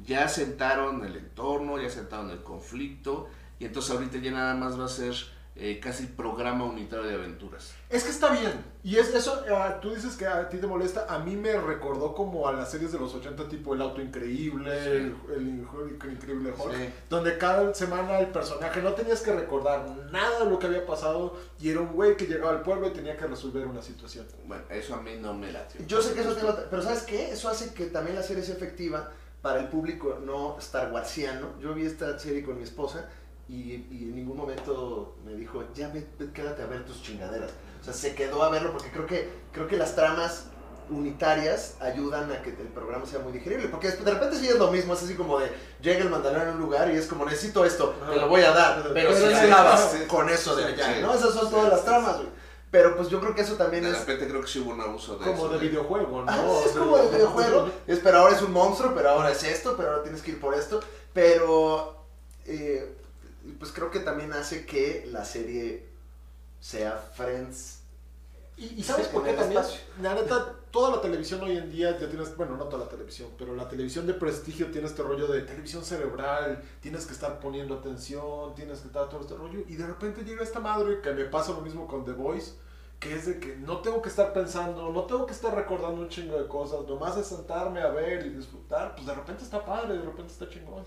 ya sentaron el entorno, ya sentaron el conflicto y entonces ahorita ya nada más va a ser eh, casi programa unitario de aventuras. Es que está bien. Y es eso, ah, tú dices que a ti te molesta. A mí me recordó como a las series de los 80, tipo El Auto Increíble, el, el Inc- Increíble Hulk, Sí. donde cada semana el personaje no tenías que recordar nada de lo que había pasado y era un güey que llegaba al pueblo y tenía que resolver una situación. Bueno, eso a mí no me late. Yo sé que eso tiene Pero ¿sabes qué? Eso hace que también la serie sea efectiva para el público no Star Warsiano. Yo vi esta serie con mi esposa y, y en ningún momento me dijo, ya ve, ve, quédate a ver tus chingaderas. O sea, se quedó a verlo porque creo que, creo que las tramas unitarias ayudan a que el programa sea muy digerible. Porque de repente sí es lo mismo, es así como de llega el mandalorian a un lugar y es como necesito esto, te lo voy a dar, pero Pero si acabas sí. con eso de allá, Sí. ¿no? Esas son Sí, todas las tramas, sí. güey. Pero pues yo creo que eso también De es... repente creo que sí hubo un abuso de Como eso. de videojuego, ¿no? Ah, es como de videojuego. Es, pero ahora es un monstruo, pero ahora es esto, pero ahora tienes que ir por esto. Pero, eh, pues creo que también hace que la serie sea Friends. Y, y sabes por qué también, espacio. la neta, toda la televisión hoy en día ya tienes, bueno, no toda la televisión, pero la televisión de prestigio tiene este rollo de televisión cerebral, tienes que estar poniendo atención, tienes que estar todo este rollo, y de repente llega esta madre que me pasa lo mismo con The Voice, que es de que no tengo que estar pensando, no tengo que estar recordando un chingo de cosas, nomás es sentarme a ver y disfrutar, pues de repente está padre, de repente está chingón.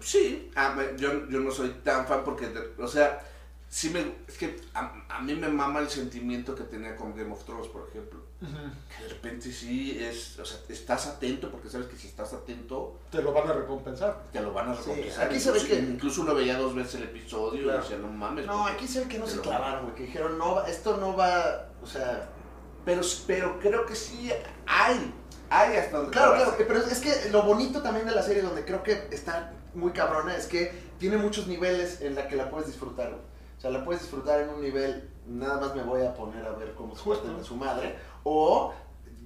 Sí, ah, yo, yo no soy tan fan porque, de- o sea, sí me, es que a, a mí me mama el sentimiento que tenía con Game of Thrones, por ejemplo. Que de repente sí es, o sea, estás atento porque sabes que si estás atento Te lo van a recompensar. te lo van a Sí, recompensar. aquí se ve que- incluso uno veía dos veces el episodio Claro. y decía, no mames. No, aquí se ve que no se clavaron, güey. Que dijeron, no, va- esto no va. O sea. Pero, pero creo que sí hay, hay hasta donde Claro, claro. Pero es que lo bonito también de la serie, donde creo que está muy cabrona, es que tiene muchos niveles en la que la puedes disfrutar. O sea, la puedes disfrutar en un nivel, nada más me voy a poner a ver cómo se parten de su madre, o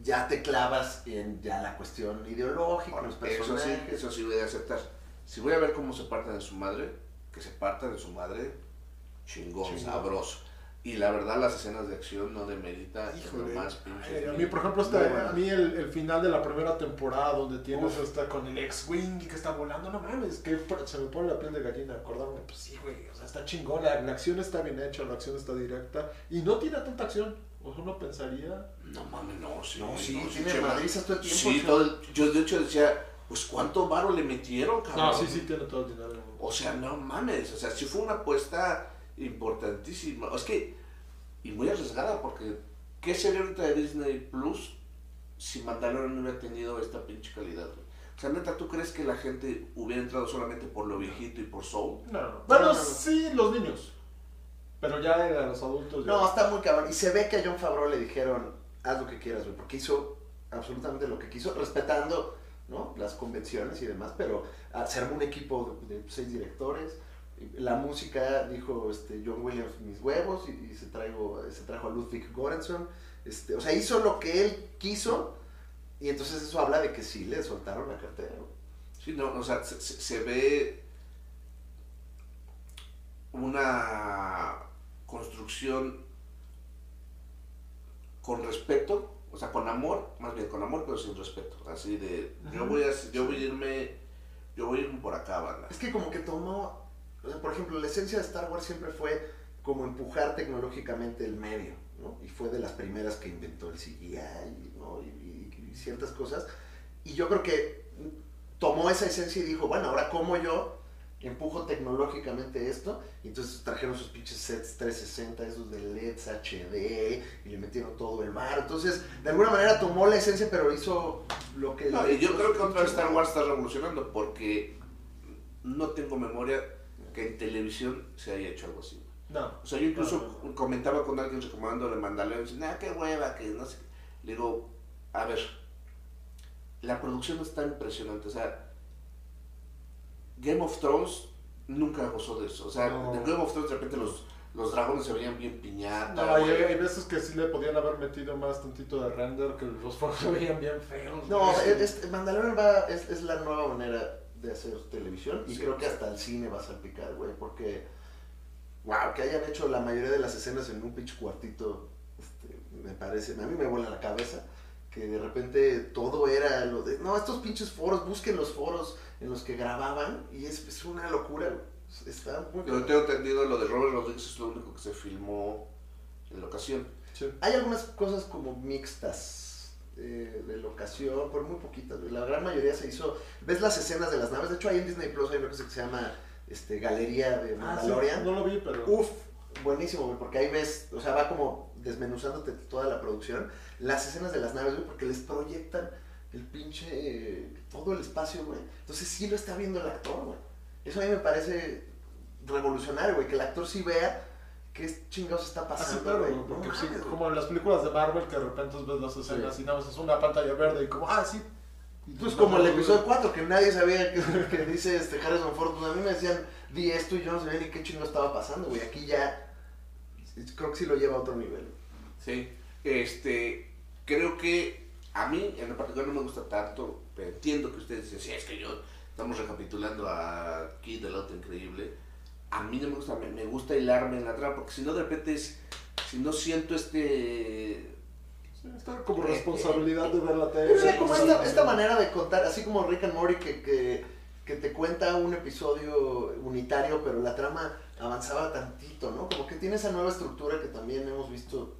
ya te clavas en ya la cuestión ideológica, Bueno, los eso sí, personajes. eso sí voy a aceptar. Si voy a ver cómo se parten de su madre, que se partan de su madre, chingón, Chingón. sabroso. Y la verdad, las escenas de acción no demerita Híjole. lo más a mí, por ejemplo, buena. a mí el, el final de la primera temporada donde tienes hasta con el ex-wing que está volando, no mames, que se me pone la piel de gallina acordarme, pues sí, güey, o sea, está chingón, la, la acción está bien hecha, la acción está directa y no tiene tanta acción, o sea, uno pensaría, No mames, no, sí. No, sí, tiene Chema. madrizas todo el tiempo. Sí, todo el- yo de hecho decía, pues cuánto varo le metieron, cabrón. no, sí, sí, tiene todo el dinero. O sea, no mames, o sea, sí fue una apuesta importantísima. Es que, y muy arriesgada, porque ¿qué sería ahorita de Disney Plus si Mandalorian no hubiera tenido esta pinche calidad? güey? O sea, neta, ¿tú crees que la gente hubiera entrado solamente por lo viejito y por Soul? No, no, No, bueno, no, no. sí, los niños, pero ya a los adultos ya. No, está muy cabrón. Y se ve que a John Favreau le dijeron, haz lo que quieras, güey, porque hizo absolutamente lo que quiso, respetando ¿no? las convenciones y demás, pero ah, se armó un equipo de, de seis directores. La música, dijo este, John Williams, mis huevos, y, y se, traigo, se trajo a Ludwig Göransson. Este, o sea, hizo lo que él quiso, y entonces eso habla de que sí le soltaron la cartera. Sí, no, o sea, se, se- se ve una construcción con respeto, o sea, con amor, más bien con amor, pero sin respeto. Así de, yo voy a, yo voy a irme, yo voy a irme por acá, banda. Es que como que tomó, sea, por ejemplo, la esencia de Star Wars siempre fue como empujar tecnológicamente el medio, ¿no? Y fue de las primeras que inventó el CGI, ¿no? Y, y- y ciertas cosas. Y yo creo que tomó esa esencia y dijo, bueno, ahora cómo yo empujo tecnológicamente esto. Y entonces trajeron sus pinches sets 360, esos de LEDs HD, y le metieron todo el mar. Entonces, de alguna manera tomó la esencia, pero hizo lo que... No, y yo creo que otra vez Star Wars está revolucionando porque no tengo memoria que en televisión se haya hecho algo así. No. O sea, yo incluso No, no, comentaba con alguien recomendando le Mandalorian dice, nah, qué hueva, que no sé qué". Le digo, a ver, la producción está impresionante. O sea, Game of Thrones nunca gozó de eso. O sea, No. en Game of Thrones de repente los, los dragones se veían bien piñata. No, hay, hay veces que sí le podían haber metido más tantito de render, que los fuegos se veían bien feos. No, es, es- Mandalorian va, es, es la nueva manera de hacer televisión y Sí. creo que hasta el cine va a salpicar, güey, porque, wow, que hayan hecho la mayoría de las escenas en un pinche cuartito, este, me parece, a mí me vuela la cabeza, que de repente todo era lo de, no, estos pinches foros, busquen los foros en los que grababan y es, es una locura, güey. Está muy... Yo tengo entendido lo de Robert Rodriguez es lo único que se filmó en la ocasión. Sí. Hay algunas cosas como mixtas eh, de locación, pero muy poquitas. La gran mayoría se hizo. ¿Ves las escenas de las naves? De hecho, hay en Disney Plus hay una cosa que se llama este, Galería de Ah, sí, Mandalorian. no lo vi, pero. Uf, buenísimo, güey, porque ahí ves, o sea, va como desmenuzándote toda la producción. Las escenas de las naves, güey, porque les proyectan el pinche. eh, todo el espacio, güey. Entonces sí lo está viendo el actor, güey. Eso a mí me parece revolucionario, güey, que el actor sí vea qué chingados está pasando, Ah, claro, güey. güey, porque No sí, como en las películas de Marvel que de repente ves las escenas y nada más es una pantalla verde y como, ah, sí. Y Pues como el episodio 4, que nadie sabía que, que dice este Harrison Ford, pues a mí me decían, di esto y yo no sabía ni qué chingo estaba pasando, güey. Aquí ya, creo que sí lo lleva a otro nivel. Sí, este, creo que a mí en lo particular no me gusta tanto, pero entiendo que ustedes dicen, sí, es que yo estamos recapitulando a Kid del Auto Increíble. A mí no me gusta, me, me gusta hilarme en la trama, porque si no de repente es, si no siento este... Sí, está como responsabilidad de ver la tele. Era como esta, Sí. esta manera de contar, así como Rick and Morty que, que, que te cuenta un episodio unitario, pero la trama avanzaba tantito, ¿no? Como que tiene esa nueva estructura que también hemos visto.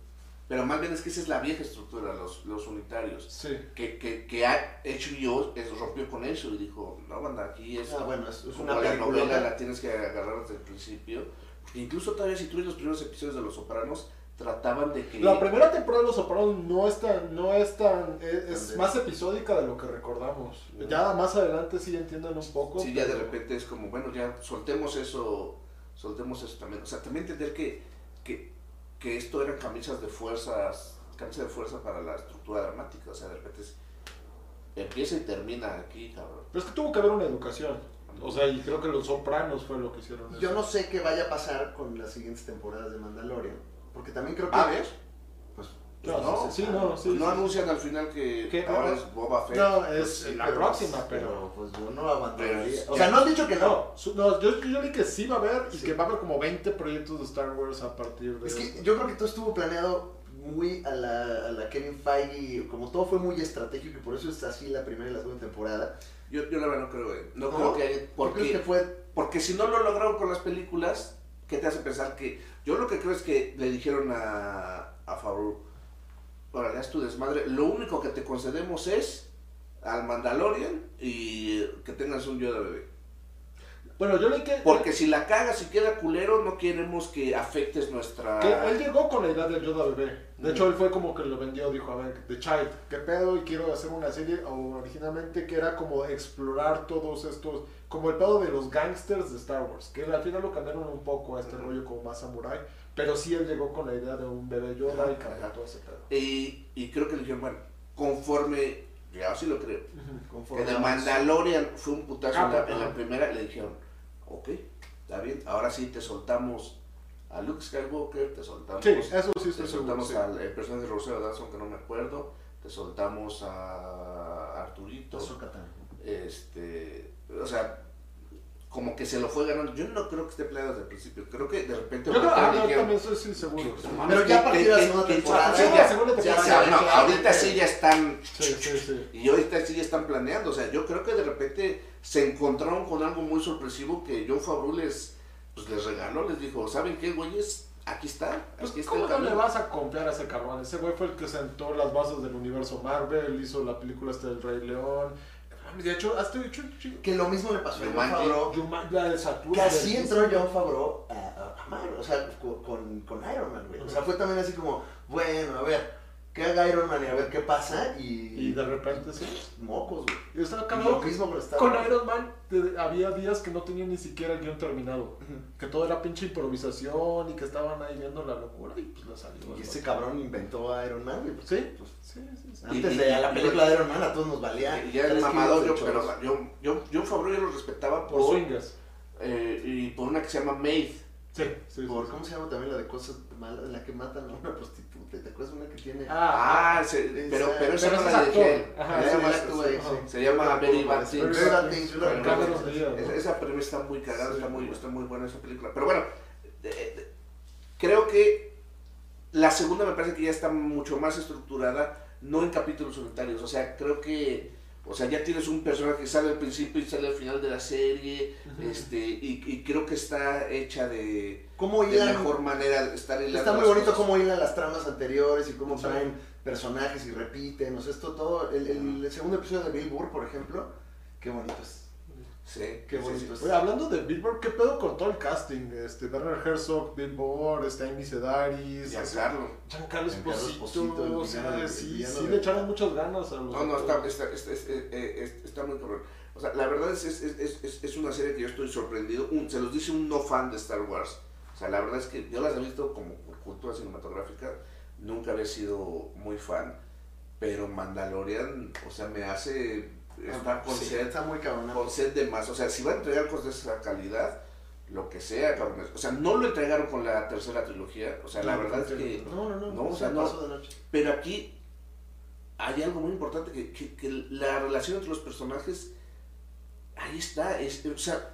Pero más bien es que esa es la vieja estructura, los, los unitarios. Sí. Que, que, que ha HBO es, rompió con eso y dijo, no, banda, aquí es... Ah, bueno, es, es una la novela la tienes que agarrar desde el principio. Porque incluso todavía si tú ves los primeros episodios de Los Sopranos, trataban de que... La primera temporada de Los Sopranos no es tan, no es tan, es, es Tan más episódica de lo que recordamos. Ya más adelante sí entienden un poco. Sí, ya de pero- repente es como, bueno, ya soltemos eso, soltemos eso también. O sea, también entender que, que, que esto eran camisas de fuerzas, camisas de fuerza para la estructura dramática. O sea, de repente es, empieza y termina aquí, cabrón. Pero es que tuvo que haber una educación. O sea, y creo que Los Sopranos fue lo que hicieron. Yo eso. no sé qué vaya a pasar con las siguientes temporadas de Mandalorian, porque también creo que... Ah, ¿ves? No, no, sí, no, sí. no sí. anuncian al final que ¿Qué? ahora es Boba Fett. No, Pues es la pero- próxima, pero... pues yo no abandonaría. O sea, no has dicho que no. No, yo, yo leí que sí va a haber y que va a haber como 20 proyectos de Star Wars a partir de Es que esto. yo creo que todo estuvo planeado muy a la, a la Kevin Feige, como todo fue muy estratégico y por eso es así la primera y la segunda temporada. Yo, yo la verdad no creo, eh. No, ¿No? creo que haya... ¿Por Porque, que fue? porque si no lo lograron con las películas, ¿qué te hace pensar que... Yo lo que creo es que le dijeron a, a Favreau, órale, haz tu desmadre, lo único que te concedemos es al Mandalorian y que tengas un Yoda bebé. Bueno, yo leí que... Porque si la cagas y queda culero, no queremos que afectes nuestra... Que él llegó con la idea del Yoda bebé. De Mm. hecho, él fue como que lo vendió, dijo, a ver, The Child, ¿qué pedo? Y quiero hacer una serie originalmente que era como explorar todos estos, como el pedo de los gangsters de Star Wars, que al final lo cambiaron un poco a este rollo como más samurai, pero sí él llegó con la idea de un bebé Yoda y ajá. todo ese pedo. Y, y creo que le dijeron, bueno, conforme... Ya sí lo creo. Que Conforme de avanzó. Mandalorian fue un putazo Ah, en, la, en la primera, le dijeron, ok, está bien, ahora sí te soltamos a Luke Skywalker, te soltamos, Sí, eso sí te seguro. soltamos sí. al el personaje de Rosario Dawson que no me acuerdo, te soltamos a Arturito, Tano. este, o sea, como que se lo fue ganando. Yo no creo que esté planeado desde el principio. Creo que de repente. Yo creo, ah, también soy sí, seguro. Pero ya a partir de la segunda temporada. "Ah, ahorita sí ya están. Sí, sí, sí. Y ahorita sí ya están planeando. O sea, yo creo que de repente se encontraron con algo muy sorpresivo que John Favreau les, pues, les regaló. Les dijo: ¿Saben qué, güeyes? Aquí está. Pues, Aquí está ¿cómo el no le camino". vas a confiar a ese cabrón? Ese güey fue el que sentó las bases del universo Marvel, hizo la película esta del Rey León. De hecho, hasta hecho. Que lo mismo le pasó a John. Favreau. Jumanji, la de Saturno. Que así entró John Favreau a, a, a Marvel, o sea, con, con, Iron Man, güey. O sea, fue también así como, bueno, a ver, que haga Iron Man y a ver qué pasa y... Y de repente, sí. Mocos, güey. Y estaba Lo mismo con Star con Wars. Iron Man te- había días que no tenían ni siquiera el guion terminado. Que todo era pinche improvisación y que estaban ahí viendo la locura y pues la salió. Y ese cabrón inventó a Iron Man, güey. pues, ¿Sí? pues, Sí, sí, sí. antes Y- de y- la y- película de Iron Man a todos nos valía. Y ya el mamador, yo, pero yo, yo, Favreau yo lo respetaba Por por, eh, y por una que se llama Maid. Sí, sí, Por, sí. ¿Cómo se llama también la de cosas malas? La que matan a una prostituta. ¿Te acuerdas una que tiene...? Ah, Ah, se- esa- pero, pero esa pero no ese la actor. Ajá, Esa actúa ahí, sí. Se llama Very Bad Things. Yo. Esa, esa premisa está muy cagada, Sí, está, muy, está muy buena esa película. Pero bueno, creo que la segunda me parece que ya está mucho más estructurada, no en capítulos solitarios. O sea, creo que, o sea, ya tienes un personaje que sale al principio y sale al final de la serie, este, y, y creo que está hecha de, ¿Cómo de mejor manera, de estar hilando Está muy bonito cómo hilan las tramas anteriores y cómo Sí. traen personajes y repiten. O sea, esto todo. El, el segundo episodio de Bill Burr, por ejemplo, qué bonito es. Sí, Qué sí, bonito sí. es. Oye, hablando de Billboard, ¿qué pedo con todo el casting? Este, Werner Herzog, Billboard, este, Amy Sedaris, Giancarlo. Giancarlo Giancarlo Esposito, el o sea, sí, sí de- le echaron muchas ganas a los No, no, está, está, está, está- eh, eh, es- está muy cabrón. O sea, la verdad es, es, es, es, es una serie que yo estoy sorprendido. Un- se los dice un no fan de Star Wars. O sea, la verdad es que yo las he visto como por cultura cinematográfica. Nunca había sido muy fan. Pero Mandalorian, o sea, me hace estar con Sí, está muy cabrón. con sed de más. O sea, si va a entregar cosas de esa calidad, lo que sea, cabrón. O sea, no lo entregaron con la tercera trilogía. O sea, la No, verdad es que... No, no, no. No, o o sea, sea, no. pasó de noche. Pero aquí hay algo muy importante, que, que- que la relación entre los personajes, ahí está, es, o sea,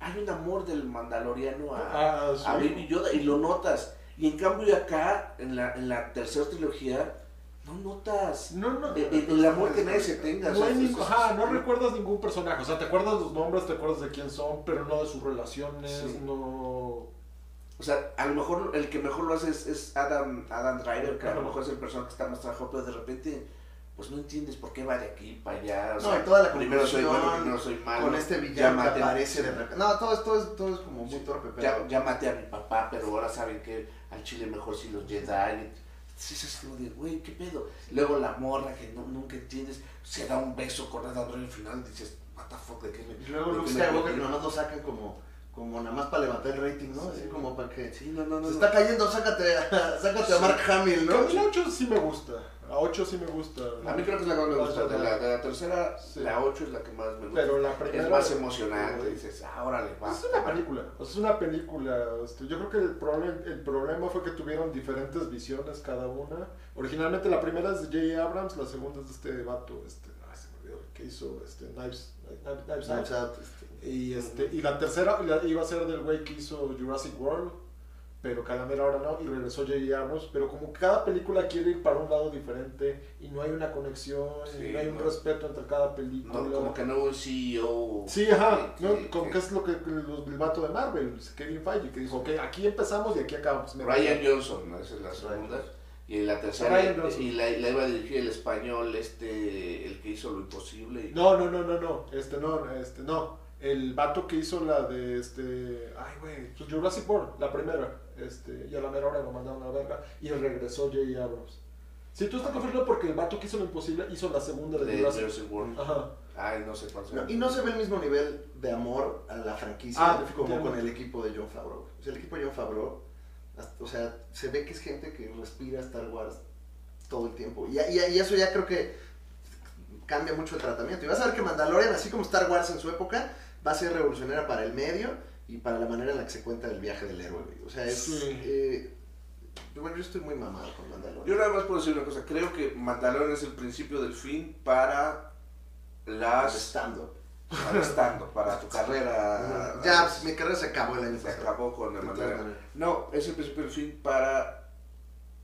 hay un amor del mandaloriano a, Ah, sí. a Baby Yoda y lo notas. Y en cambio acá, en la, en la tercera trilogía, no notas No, no, el, el- el amor que nadie se tenga. o no, sea, ningún- es- ajá, no recuerdas ningún personaje. O sea, te acuerdas los nombres, te acuerdas de quién son, pero no de sus relaciones, Sí. no. O sea, a lo mejor el que mejor lo hace es, es Adam, Adam Driver, que a lo mejor es el personaje que está más trabajado, pero de repente, pues no entiendes por qué va de aquí para allá. O No, sea, toda la primero soy bueno, primero soy malo. Con este villano que aparece de repente. No, todo, es- todo, es, todo es como muy torpe, pero. ya, ya maté a mi papá, pero ahora saben que al chile mejor si los Jedi. Sí, es como de, güey, ¿qué pedo? Luego la morra que no, nunca entiendes, se da un beso con Adam Driver al final, dices, what the fuck, ¿de qué me...? Y luego Luke Skywalker metí? nada más lo sacan como, como nada más para levantar el rating, ¿no? Así como para que. Sí, no, no, no. Se no. está cayendo, sácate, a- sácate a Sí. Mark Hamill, ¿no? A 8 sí me gusta. A 8 sí me gusta. A mí creo que es la que más me gusta. De la, de la tercera, Sí. la 8 es la que más me gusta. Pero la primera. es más emocionante, dices, ah, órale, va. Es una película, o sea, es una película. este, yo creo que el, proble- el problema fue que tuvieron diferentes visiones cada una. Originalmente la primera es de J. Abrams, la segunda es de este vato, este, ay, se me olvidó, que hizo este, Knives, Knives, Knives Out. Este. Y, este, y la tercera la- iba a ser del güey que hizo Jurassic World, pero que a la mera hora no, y regresó J.J. Abrams. Pero como cada película quiere ir para un lado diferente y no hay una conexión, Sí, y no hay un no. respeto entre cada película. No, como que no hubo un CEO. Sí, ajá, que- ¿no? que- como que- es lo que el vato de Marvel, Kevin Feige, que dijo, ok, aquí empezamos y aquí acabamos. Me- Ryan Johnson, ¿no? esa es la segunda. Y la tercera, Johnson. y la, la iba a dirigir el español, este, el que hizo lo imposible. y- No, no, no, no, no, este no, este no. El vato que hizo la de este, ay güey, pues Jurassic World, la primera, este, y a la mera hora lo mandaron a la verga y regresó J. Abrams. Sí, tú estás confundido porque el vato que hizo lo imposible hizo la segunda de, de Jurassic World. Ajá. Ay, no sé cuál No, y no se ve el mismo nivel de amor a la franquicia Ah, como con el equipo de John Favreau. O sea, el equipo de John Favreau, o sea, se ve que es gente que respira Star Wars todo el tiempo. Y, y- y eso ya creo que cambia mucho el tratamiento. Y vas a ver que Mandalorian, así como Star Wars en su época, va a ser revolucionaria para el medio y para la manera en la que se cuenta el viaje del héroe. güey. O sea, es... Sí. eh, bueno, yo estoy muy mamado con Yo Mandalorian. nada más puedo decir una cosa. Creo que Mandalorian es el principio del fin para El las stand-up. estando para tu carrera. Ya, pues, mi carrera se acabó el año se pasado. acabó con el Mandalorian. No, es el principio del fin para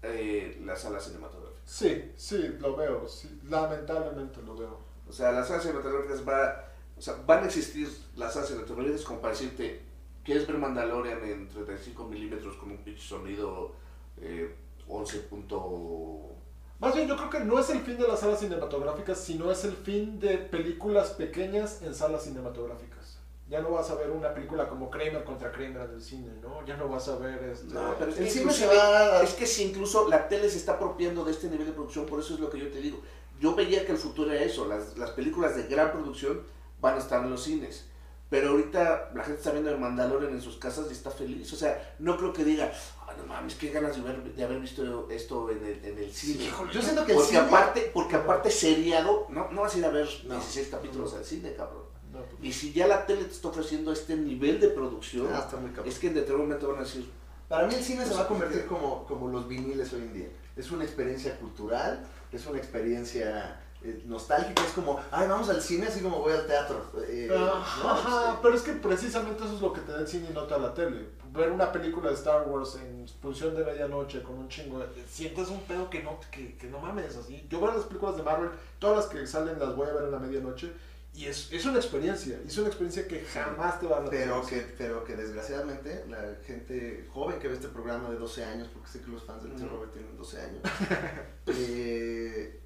eh, las salas cinematográficas. Sí, sí, lo veo. sí, lamentablemente lo veo. O sea, las salas cinematográficas va, o sea, van a existir las salas cinematográficas como para decirte, ¿quieres ver Mandalorian en 35 milímetros con un pinche sonido eh, 11 punto... Más bien, yo creo que no es el fin de las salas cinematográficas, sino es el fin de películas pequeñas en salas cinematográficas. Ya no vas a ver una película como Kramer contra Kramer en el cine, ¿no? Ya no vas a ver este... No, pero es El que, cine se va a- es que si incluso la tele se está apropiando de este nivel de producción, por eso es lo que yo te digo. Yo veía que el futuro era eso, las, las películas de gran producción van a estar en los cines. Pero ahorita la gente está viendo el Mandalorian en sus casas y está feliz. O sea, no creo que diga, ah, no mames, qué ganas de, ver- de haber visto esto en el, en el cine. Yo siento que el porque cine- aparte, porque aparte seriado, no, no vas a ir a ver No. 16 capítulos al cine, cabrón. No, pues, Y si ya la tele te está ofreciendo este nivel de producción, Ah, está muy cabrón. es que en determinado momento van a decir, Para mí el cine se va a convertir como, como los viniles hoy en día. Es una experiencia cultural, es una experiencia eh, nostálgica, es como, ay, vamos al cine así como voy al teatro. Eh, Ajá, no, ajá, este, pero es que precisamente eso es lo que te da el cine y no te da la tele. Ver una película de Star Wars en función de medianoche con un chingo, de- sientes un pedo que no, que, que no mames así. Yo veo las películas de Marvel, todas las que salen las voy a ver en la medianoche y es, es una experiencia, es una experiencia que jamás te va a dar Pero que, pero que desgraciadamente la gente joven que ve este programa de 12 años, porque sé que los fans del Ujú. Robert tienen 12 años, eh,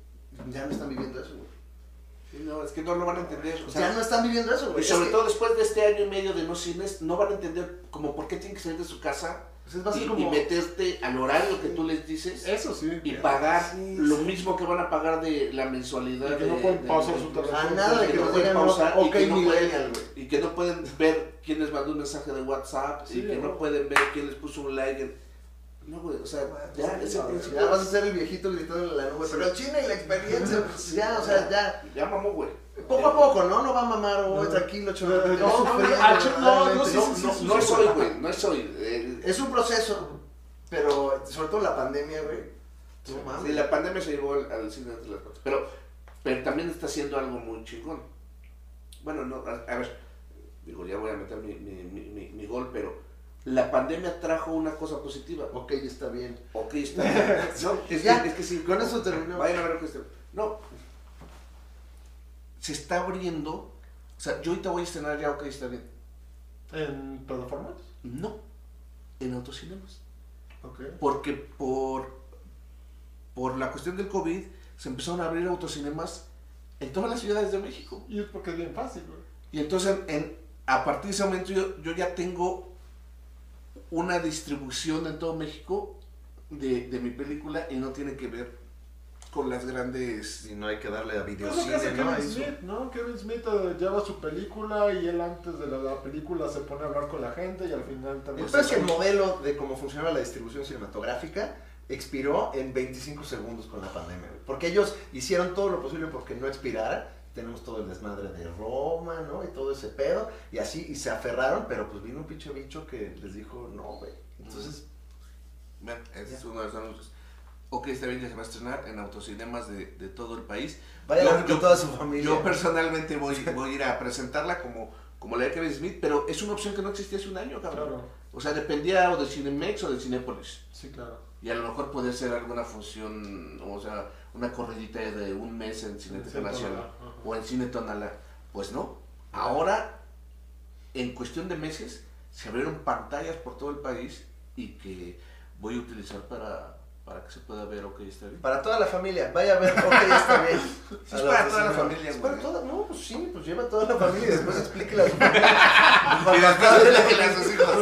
ya no están viviendo eso, güey. "Sí, no, es que no lo van a entender. O sea, ya no están viviendo eso, güey. Y sobre Es que, todo después de este año y medio de no cines, no van a entender como por qué tienen que salir de su casa pues, va a ser y, como... y meterte al horario que tú les dices Eso sí. y pagar Sí, lo sí. mismo que van a pagar de la mensualidad. Y que de- no pueden de- pausar su nada de que que no pueden y que no millennial, güey. Y que no pueden ver quién les mandó un mensaje de WhatsApp y que no ¿no? pueden ver quién les puso un like. en- No, güey, o sea, ya, Sí, ese no, principio- Ya vas a ser el viejito gritando en la nube, pero el cine y la experiencia, pues ya, o sea, ya, ya mamó, güey. poco a poco, ¿no? No va a mamar, güey, No. tranquilo, chaval. No, no, ah, no, no, hoy, güey, no. Eh, Es un proceso, pero sobre todo la pandemia, güey. Sí, mames. la pandemia se llevó al, al cine entre las patas. Pero, pero también está haciendo algo muy chingón. Bueno, no, a, a ver, digo, ya voy a meter mi, mi, mi, mi- mi gol, pero la pandemia trajo una cosa positiva. Ok, está bien. Ok, está bien. No, es, Ya, que, es que sí. con eso terminó. Vayan a ver lo que está. No. Se está abriendo. O sea, yo ahorita voy a estrenar ya, ok, está bien. ¿En plataformas? No. En autocinemas. Ok. Porque por, por la cuestión del COVID se empezaron a abrir autocinemas en todas las ciudades de México. Y es porque es bien fácil, güey. Y entonces en, a partir de ese momento yo, yo ya tengo una distribución en todo México de, de mi película y no tiene que ver con las grandes... Y no hay que darle a Es lo que hace videocine, ¿no? Kevin Eso. Smith, ¿no? Kevin Smith eh, lleva su película y él antes de la, la película se pone a hablar con la gente y al final también... El peor es que el modelo de cómo funcionaba la distribución cinematográfica expiró en 25 segundos con la pandemia. Porque ellos hicieron todo lo posible porque no expirara. Tenemos todo el desmadre de Roma, ¿no? Y todo ese pedo. Y así, y se aferraron, pero pues vino un pinche bicho que les dijo, no, güey. Entonces, Bueno, ese es uno de los anuncios. Ok, está bien, ya se va a estrenar en autocinemas de, de todo el país. vaya Yo- con toda su familia. Yo personalmente voy, voy a ir a presentarla como, como la de Kevin Smith, pero es una opción que no existía hace un año, cabrón. Claro, O sea, dependía o de Cinemex o de Cinépolis. sí, claro. Y a lo mejor puede ser alguna función, o sea, una corridita de un mes en Sí, Nacional. O en Cine Tonalá. Pues no. Ahora, en cuestión de meses, se abrieron pantallas por todo el país y que voy a utilizar para, para que se pueda ver, ok, está bien. Para toda la familia, vaya a ver, ok, está bien. Sí, es para toda la familia, Es para toda, no, pues sí, pues lleva a toda la familia y después explíquele a su Y después a sus hijos.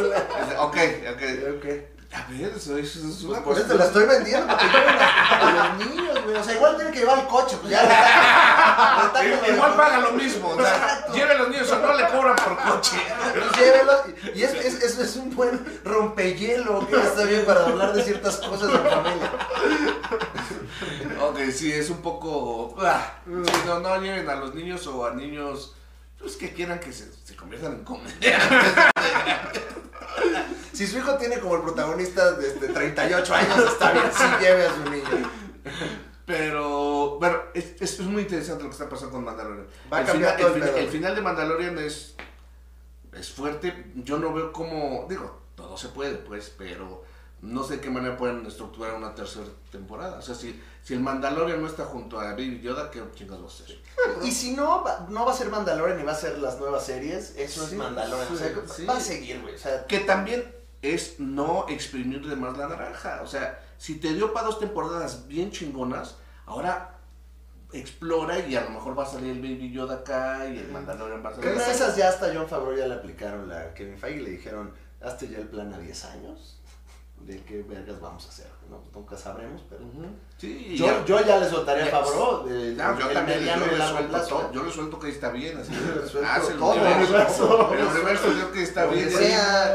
Ok, ok. Ok. A ver, eso, eso es Pues una por eso cosa. te la estoy vendiendo, porque llevan a, a los niños, güey. O sea, igual tienen que llevar el coche, pues ya. retáquenlo, retáquenlo. Igual paga lo mismo. O sea, lleve a los niños o no le cobran por coche. Pues llévelo. Y es, es, es, es un buen rompehielo que está bien para hablar de ciertas cosas en familia. Ok, sí, es un poco. ah, sí, no, no lleven a los niños o a niños pues, que quieran que se, se conviertan en comediantes. Si su hijo tiene como el protagonista desde 38 años, está bien, sí lleve a su niño. Pero, bueno, es, es, muy interesante lo que está pasando con Mandalorian. Va a el, cambiar final, todo el, el fin- pedo, el final de Mandalorian es, es fuerte. Yo no veo cómo. Digo, todo se puede, pues, pero no sé de qué manera pueden estructurar una tercera temporada. O sea, si, si el Mandalorian no está junto a Baby Yoda, ¿qué chingados va a hacer? Y si no, va- no va a ser Mandalorian y va a ser las nuevas series, eso Sí, es Mandalorian. o sea, sí, sí. va a seguir, güey. O sea, Que también es no exprimir de más la naranja. O sea, si te dio para dos temporadas bien chingonas, ahora explora y a lo mejor va a salir el Baby Yoda acá y el Mandalorian va a salir. una de esas ya hasta John Favreau ya le aplicaron la Kevin Feige y le dijeron, hazte ya el plan a 10 años de qué vergas vamos a hacer. ¿no? Nunca sabremos, pero... Sí, Yo ya- yo ya le soltaría a Favreau de, Ya, yo el también, mediano yo le, suelto plazo. todo, yo le suelto que ahí está bien, así hace el todo el universo, el universo creo que está bien, sí. sea.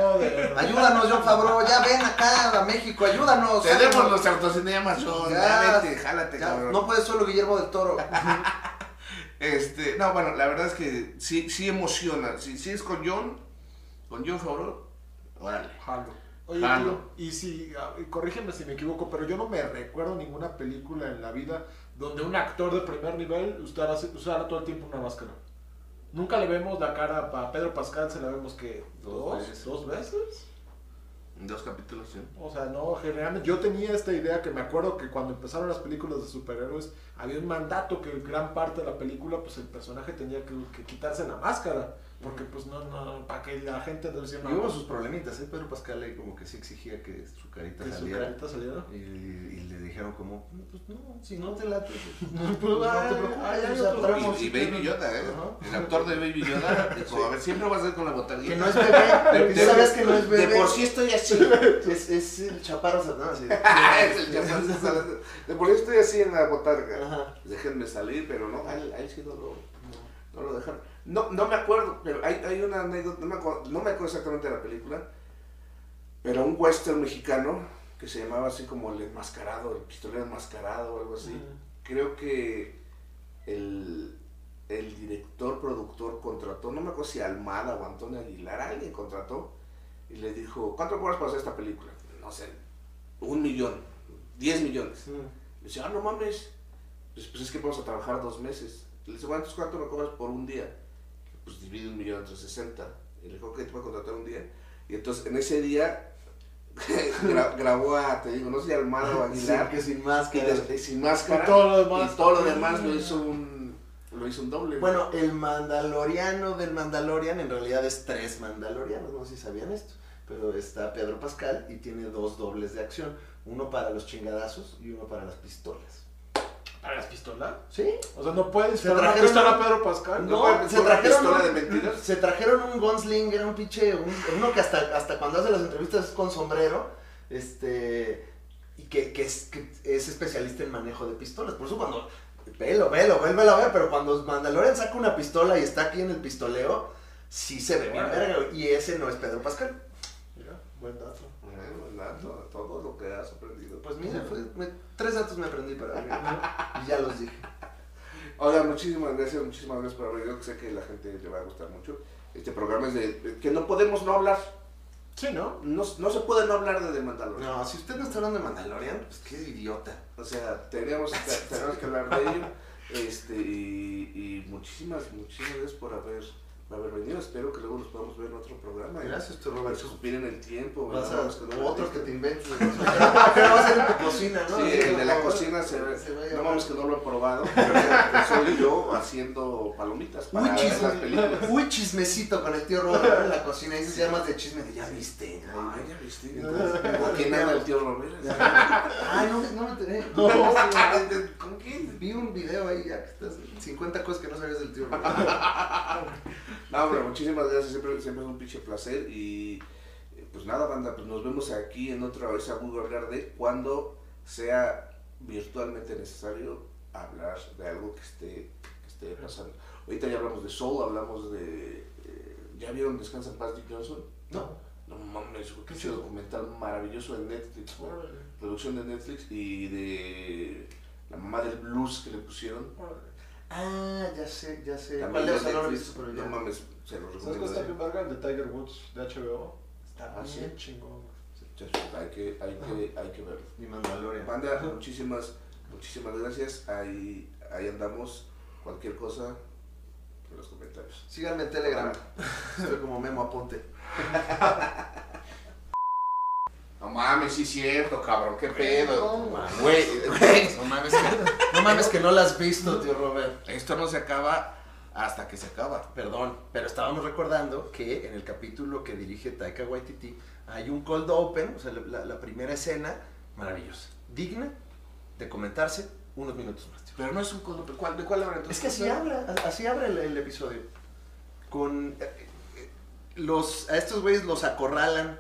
Ayúdanos, John Favreau, ya ven acá a México, ayúdanos. tenemos los autocinemas, John, Ya, ya vete, jálate, Ya, cabrón. no puedes solo Guillermo del Toro. Este, no, bueno, la verdad es que sí, sí emociona, si, si es con John, con John Favreau, órale. Jalo. Oye, Jalo. tío, y si, ah, corrígeme si me equivoco, pero yo no me recuerdo ninguna película en la vida donde un actor de primer nivel usara, usara todo el tiempo una máscara. Nunca le vemos la cara a Pedro Pascal, se la vemos que Dos dos, veces. dos veces. En dos capítulos, sí. O sea, no, generalmente yo tenía esta idea que me acuerdo que cuando empezaron las películas de superhéroes había un mandato que gran parte de la película pues el personaje tenía que, que quitarse la máscara porque pues no, no, para que la gente no decía Y hubo sus problemitas, ¿eh? Pedro Pascal ahí como que sí exigía que su carita que su saliera. carita saliera. Y, y le dijeron como, pues no, si no te late, pues, No, no, pues, ay, te preocupes, ay, hay o sea, otros traemos- Y, y Baby Yoda, ¿eh? Ajá. El actor de Baby Yoda dijo, a ver, siempre vas a ser con la botarguita. Que no es bebé, De- ¿tú de- sabes que no es bebé. De por sí estoy así. Es, es el chaparro Satanás. sí. es el chaparro que sale de- De por sí estoy así en la botarga. Ajá. Déjenme salir, pero no, a él, a él sí no lo, no lo dejaron. No, no me acuerdo, pero hay, hay una anécdota, no me, acuerdo, no me acuerdo exactamente de la película, pero un western mexicano que se llamaba así como el enmascarado, el pistolero enmascarado o algo así. Creo que el, el director, productor contrató, no me acuerdo si Almada o Antonio Aguilar, alguien contrató y le dijo, ¿cuánto cobras para hacer esta película? No sé, un millón, diez millones. Le dice, ah, no mames. Pues, pues es que vamos a trabajar dos meses. Le dice, bueno, entonces ¿cuánto me cobras por un día? Pues divide un millón entre 60. Y le dijo, ok, te voy a contratar un día. Y entonces en ese día gra- grabó a, te digo, no sé si Almada o Aguilar, Sí, que sin y máscara. de- y sin máscara. Y todo lo demás. y todo lo demás lo hizo un, lo hizo un doble. Bueno, el mandaloriano del Mandalorian en realidad es tres mandalorianos, no sé si sabían esto, pero está Pedro Pascal y tiene dos dobles de acción, uno para los chingadazos y uno para las pistolas. ¿Para las pistolas? ¿Sí? O sea, no puedes Se una trajeron pistola un- a Pedro Pascal. No puede se una trajeron, pistola un, de mentiras. se trajeron un gunslinger, un pinche, un- uno que hasta, hasta cuando hace las entrevistas es con sombrero, este, y que, que es, que es especialista en manejo de pistolas. Por eso cuando, velo, velo, vuélvelo a ver, pero cuando Mandalorian saca una pistola y está aquí en el pistoleo, sí se ve bien verga, y ese no es Pedro Pascal. Mira, buen dato. Bueno, nada, todo, todo lo que has aprendido. Pues mira, fue- me- tres datos me aprendí para ver, y ya los dije. Oiga, muchísimas gracias, muchísimas gracias por haber ido, sé que la gente le va a gustar mucho. Este programa es de que no podemos no hablar, Sí, ¿no? no, no se puede no hablar de The Mandalorian. No, si usted no está hablando de Mandalorian, pues qué idiota. O sea, tenemos que, tenemos que hablar de ello. Este, y, y muchísimas, muchísimas gracias por haber, por haber venido. Espero que luego nos podamos ver en otro programa. Gracias, tu Para Robert. escupir en el tiempo. Vas a, Los no o otros ven que te inventes. Pero va a ser en tu cocina, ¿no? Sí, el de la cocina se ve. Se va a No vamos que no lo he probado. Pero soy yo haciendo palomitas para Uy, chisme- las películas. Uy, chismecito con el tío Robert en la cocina. Y dices ya más de chisme de ya viste. Ay, ya viste. ¿Con quién anda el tío Robert? Ay, no, no me enteré. No. ¿Con quién? Vi un video ahí ya que estás. 50 cosas que no sabías del tío Robert. No, pero muchísimas gracias, siempre, siempre es un pinche placer y eh, pues nada, banda, pues nos vemos aquí en otra vez a Google hablar de cuando sea virtualmente necesario hablar de algo que esté, que esté pasando. Ahorita ya hablamos de Soul, hablamos de... eh, ¿Ya vieron Descansa en Paz Dick Johnson? No. No mames, Qué chido. documental maravilloso de Netflix, güey. producción de Netflix y de la mamá del blues que le pusieron. Ah, ya sé, ya sé. ¿Cuál los no lo he Netflix. visto? Pero No mames, se ¿Sabes recomiendo. cuál está bien verga? El de Tiger Woods de HBO. Está Ah, bien ¿sí? chingón. Hay que, hay que, hay que verlo. Mi Mandalorian. Banda, muchísimas, muchísimas gracias. Ahí, ahí andamos. Cualquier cosa en los comentarios. Síganme en Telegram. Estoy como Memo Aponte. No mames, sí es cierto, cabrón, qué pedo. No, mames. Güey, güey, no mames, que No mames que no la has visto, tío Robert. esto no se acaba hasta que se acaba. Perdón, pero estábamos recordando que en el capítulo que dirige Taika Waititi hay un cold open, o sea, la, la primera escena maravillosa, digna de comentarse unos minutos más. tío. Pero no es un codo. ¿De cuál, de cuál habla entonces? Es que así habla, así abre el, el episodio. Con eh, eh, los a estos güeyes los acorralan,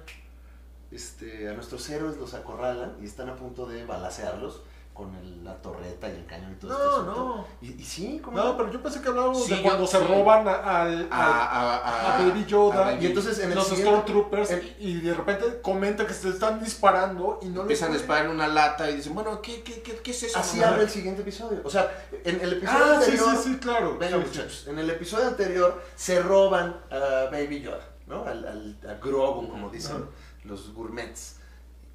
este, a nuestros héroes los acorralan y están a punto de balacearlos con el- la torreta y el cañón y todo No, este asunto. no. Y, y sí, como No, pero yo pensé que hablábamos Sí, de cuando yo- se sí. roban a- al, A, al- a, a, a Baby Yoda Baby Y entonces en el los Stormtroopers y de repente comenta que se están disparando y no empiezan a disparar en una lata y dicen, bueno, ¿qué, qué, qué, qué es eso? Así abre el siguiente episodio. O sea, en el episodio Ah, sí, anterior. sí, sí, claro. Venga, muchachos. En el episodio anterior se roban a Baby Yoda, ¿no? Al, al- a Grogu, como dicen. Los gourmets.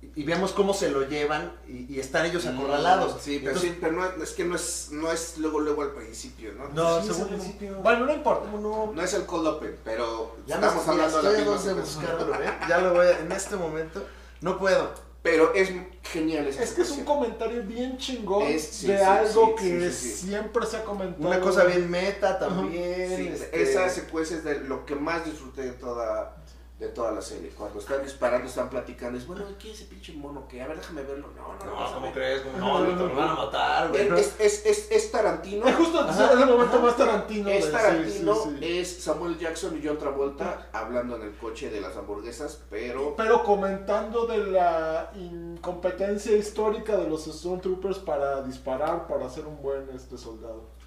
Y, y vemos cómo se lo llevan y, y están ellos acorralados. Mm, Sí, pero, Entonces, sí, pero no, es que no es, no es luego, luego al principio, ¿no? No, Sí, es según al principio. Bueno, no importa. ¿cómo no? No es el cold open, pero Ya me estamos hablando de la misma de buscarlo, ¿eh? Ya lo voy a, en este momento. No puedo. Pero es genial esa Es que es un comentario bien chingón Es- sí, de sí, algo sí, que sí, sí, sí. siempre se ha comentado. Una cosa bien meta también. Sí, este, esa secuencia es de lo que más disfruté de toda, de toda la serie. Cuando están disparando, están platicando, es bueno, ¿qué es ese pinche mono que? A ver, déjame verlo. No, no, no. No, ¿cómo crees? ¿Cómo No, no, no, te lo van a matar, güey. Es, es, es, es Tarantino. Es justo el momento más Tarantino. Es Tarantino, sí, sí, sí. es Samuel Jackson y John Travolta hablando en el coche de las hamburguesas, pero Pero comentando de la incompetencia histórica de los Stormtroopers para disparar, para ser un buen este soldado.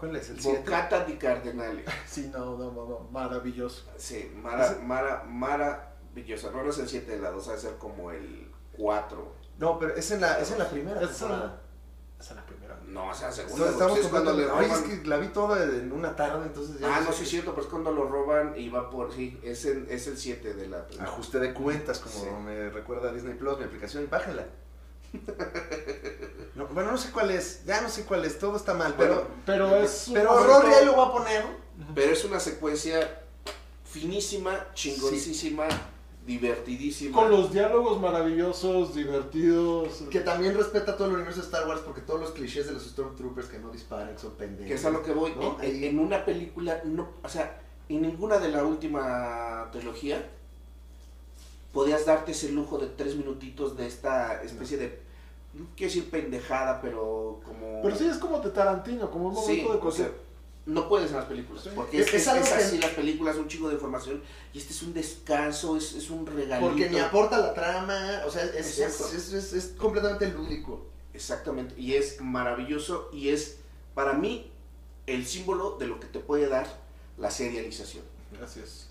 ¿Cuál es el 7? Bocata di Cardinale. Sí, no, no, no, no, maravilloso. Sí, Mara, Mara, maravillosa. No, no es el 7 de la 2, va a ser como el 4. No, pero es en la, es en la primera es la primera. No, o sea, segunda. Entonces, estamos es cuando le roban. es que la vi toda en una tarde, entonces ya. Ah, no, sí es cierto, pero es cuando lo roban y va por. Sí, es, en- es el 7 de la primera. Ajuste de cuentas, como Sí. me recuerda Disney Plus, mi aplicación, bájenla. No, bueno, no sé cuál es, ya no sé cuál es, todo está mal, Bueno, pero, Pero es. pero Rory ahí lo voy a poner. Pero es una secuencia finísima, chingoncísima, divertidísima. Con los diálogos maravillosos, divertidos. Que también respeta todo el universo de Star Wars, porque todos los clichés de los Stormtroopers que no disparan, que son pendejos. Que es a lo que voy. ¿no? En, en una película, no, o sea, en ninguna de la última trilogía podías darte ese lujo de tres minutitos de esta especie de, no quiero decir pendejada, pero como... Pero sí es como de Tarantino, como un momento Sí, de cosa. no puedes en las películas, Sí. porque Es- es, es es, algo es que- así las películas, un chingo de información, y este es un descanso, es, es un regalito. Porque ni aporta la trama, o sea, es, es, es, es- es completamente lúdico. Exactamente, y es maravilloso, y es, para mí, el símbolo de lo que te puede dar la serialización. Gracias.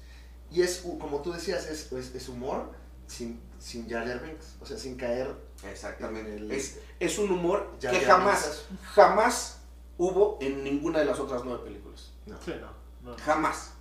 Y es, como tú decías, es, es, es humor sin, sin Jar Jar Binks, o sea, sin caer Exactamente. En el- Es, es un humor Jar que Jar jamás, Binks. jamás hubo en ninguna de las otras nueve películas. No. Sí, no. no. Jamás,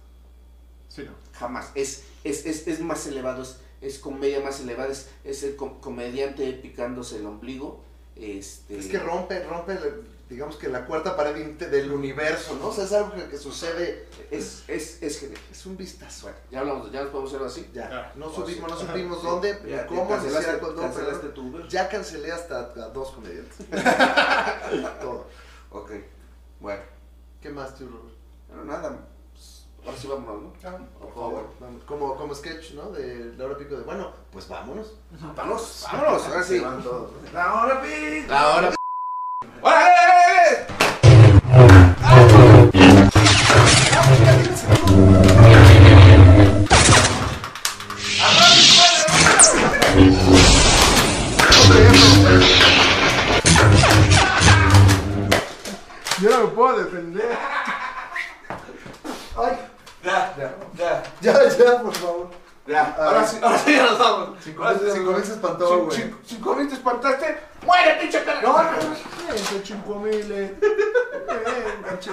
Sí, no. jamás. Es, es, es, es más elevado, es, es comedia más elevada, es, es el com- comediante picándose el ombligo. Este, Es que rompe, rompe, la- digamos que la cuarta pared del universo, ¿no? O sea, es algo que, que sucede, Es, es, es genial. es un vistazo. Bueno, ya hablamos, ya nos podemos hacerlo así. Ya, Ya. no supimos, sí. no supimos Sí. dónde, Ya, ni ya cómo, ni cancelaste, cancelaste tu Uber. ya cancelé hasta a dos comediantes. Todo. Ok, bueno, ¿Qué más, tío Robert? bueno, nada, pues, ahora sí vámonos, ¿no? Por favor, vamos. Como, como sketch, ¿no? De la hora pico de, bueno, pues vámonos. Vámonos, vámonos, ahora sí. La hora pico. La hora ¡Órale! Yo no me puedo defender. Ay, Ya, ya, ya. ya, ya, por favor. Ya, ahora sí, ahora sí ya nos vamos. Cinco mil- se espantó, güey. cin- Cinco mil te espantaste. ¡Muere, pinche cara! No, no, no. 105 mil. Enganché.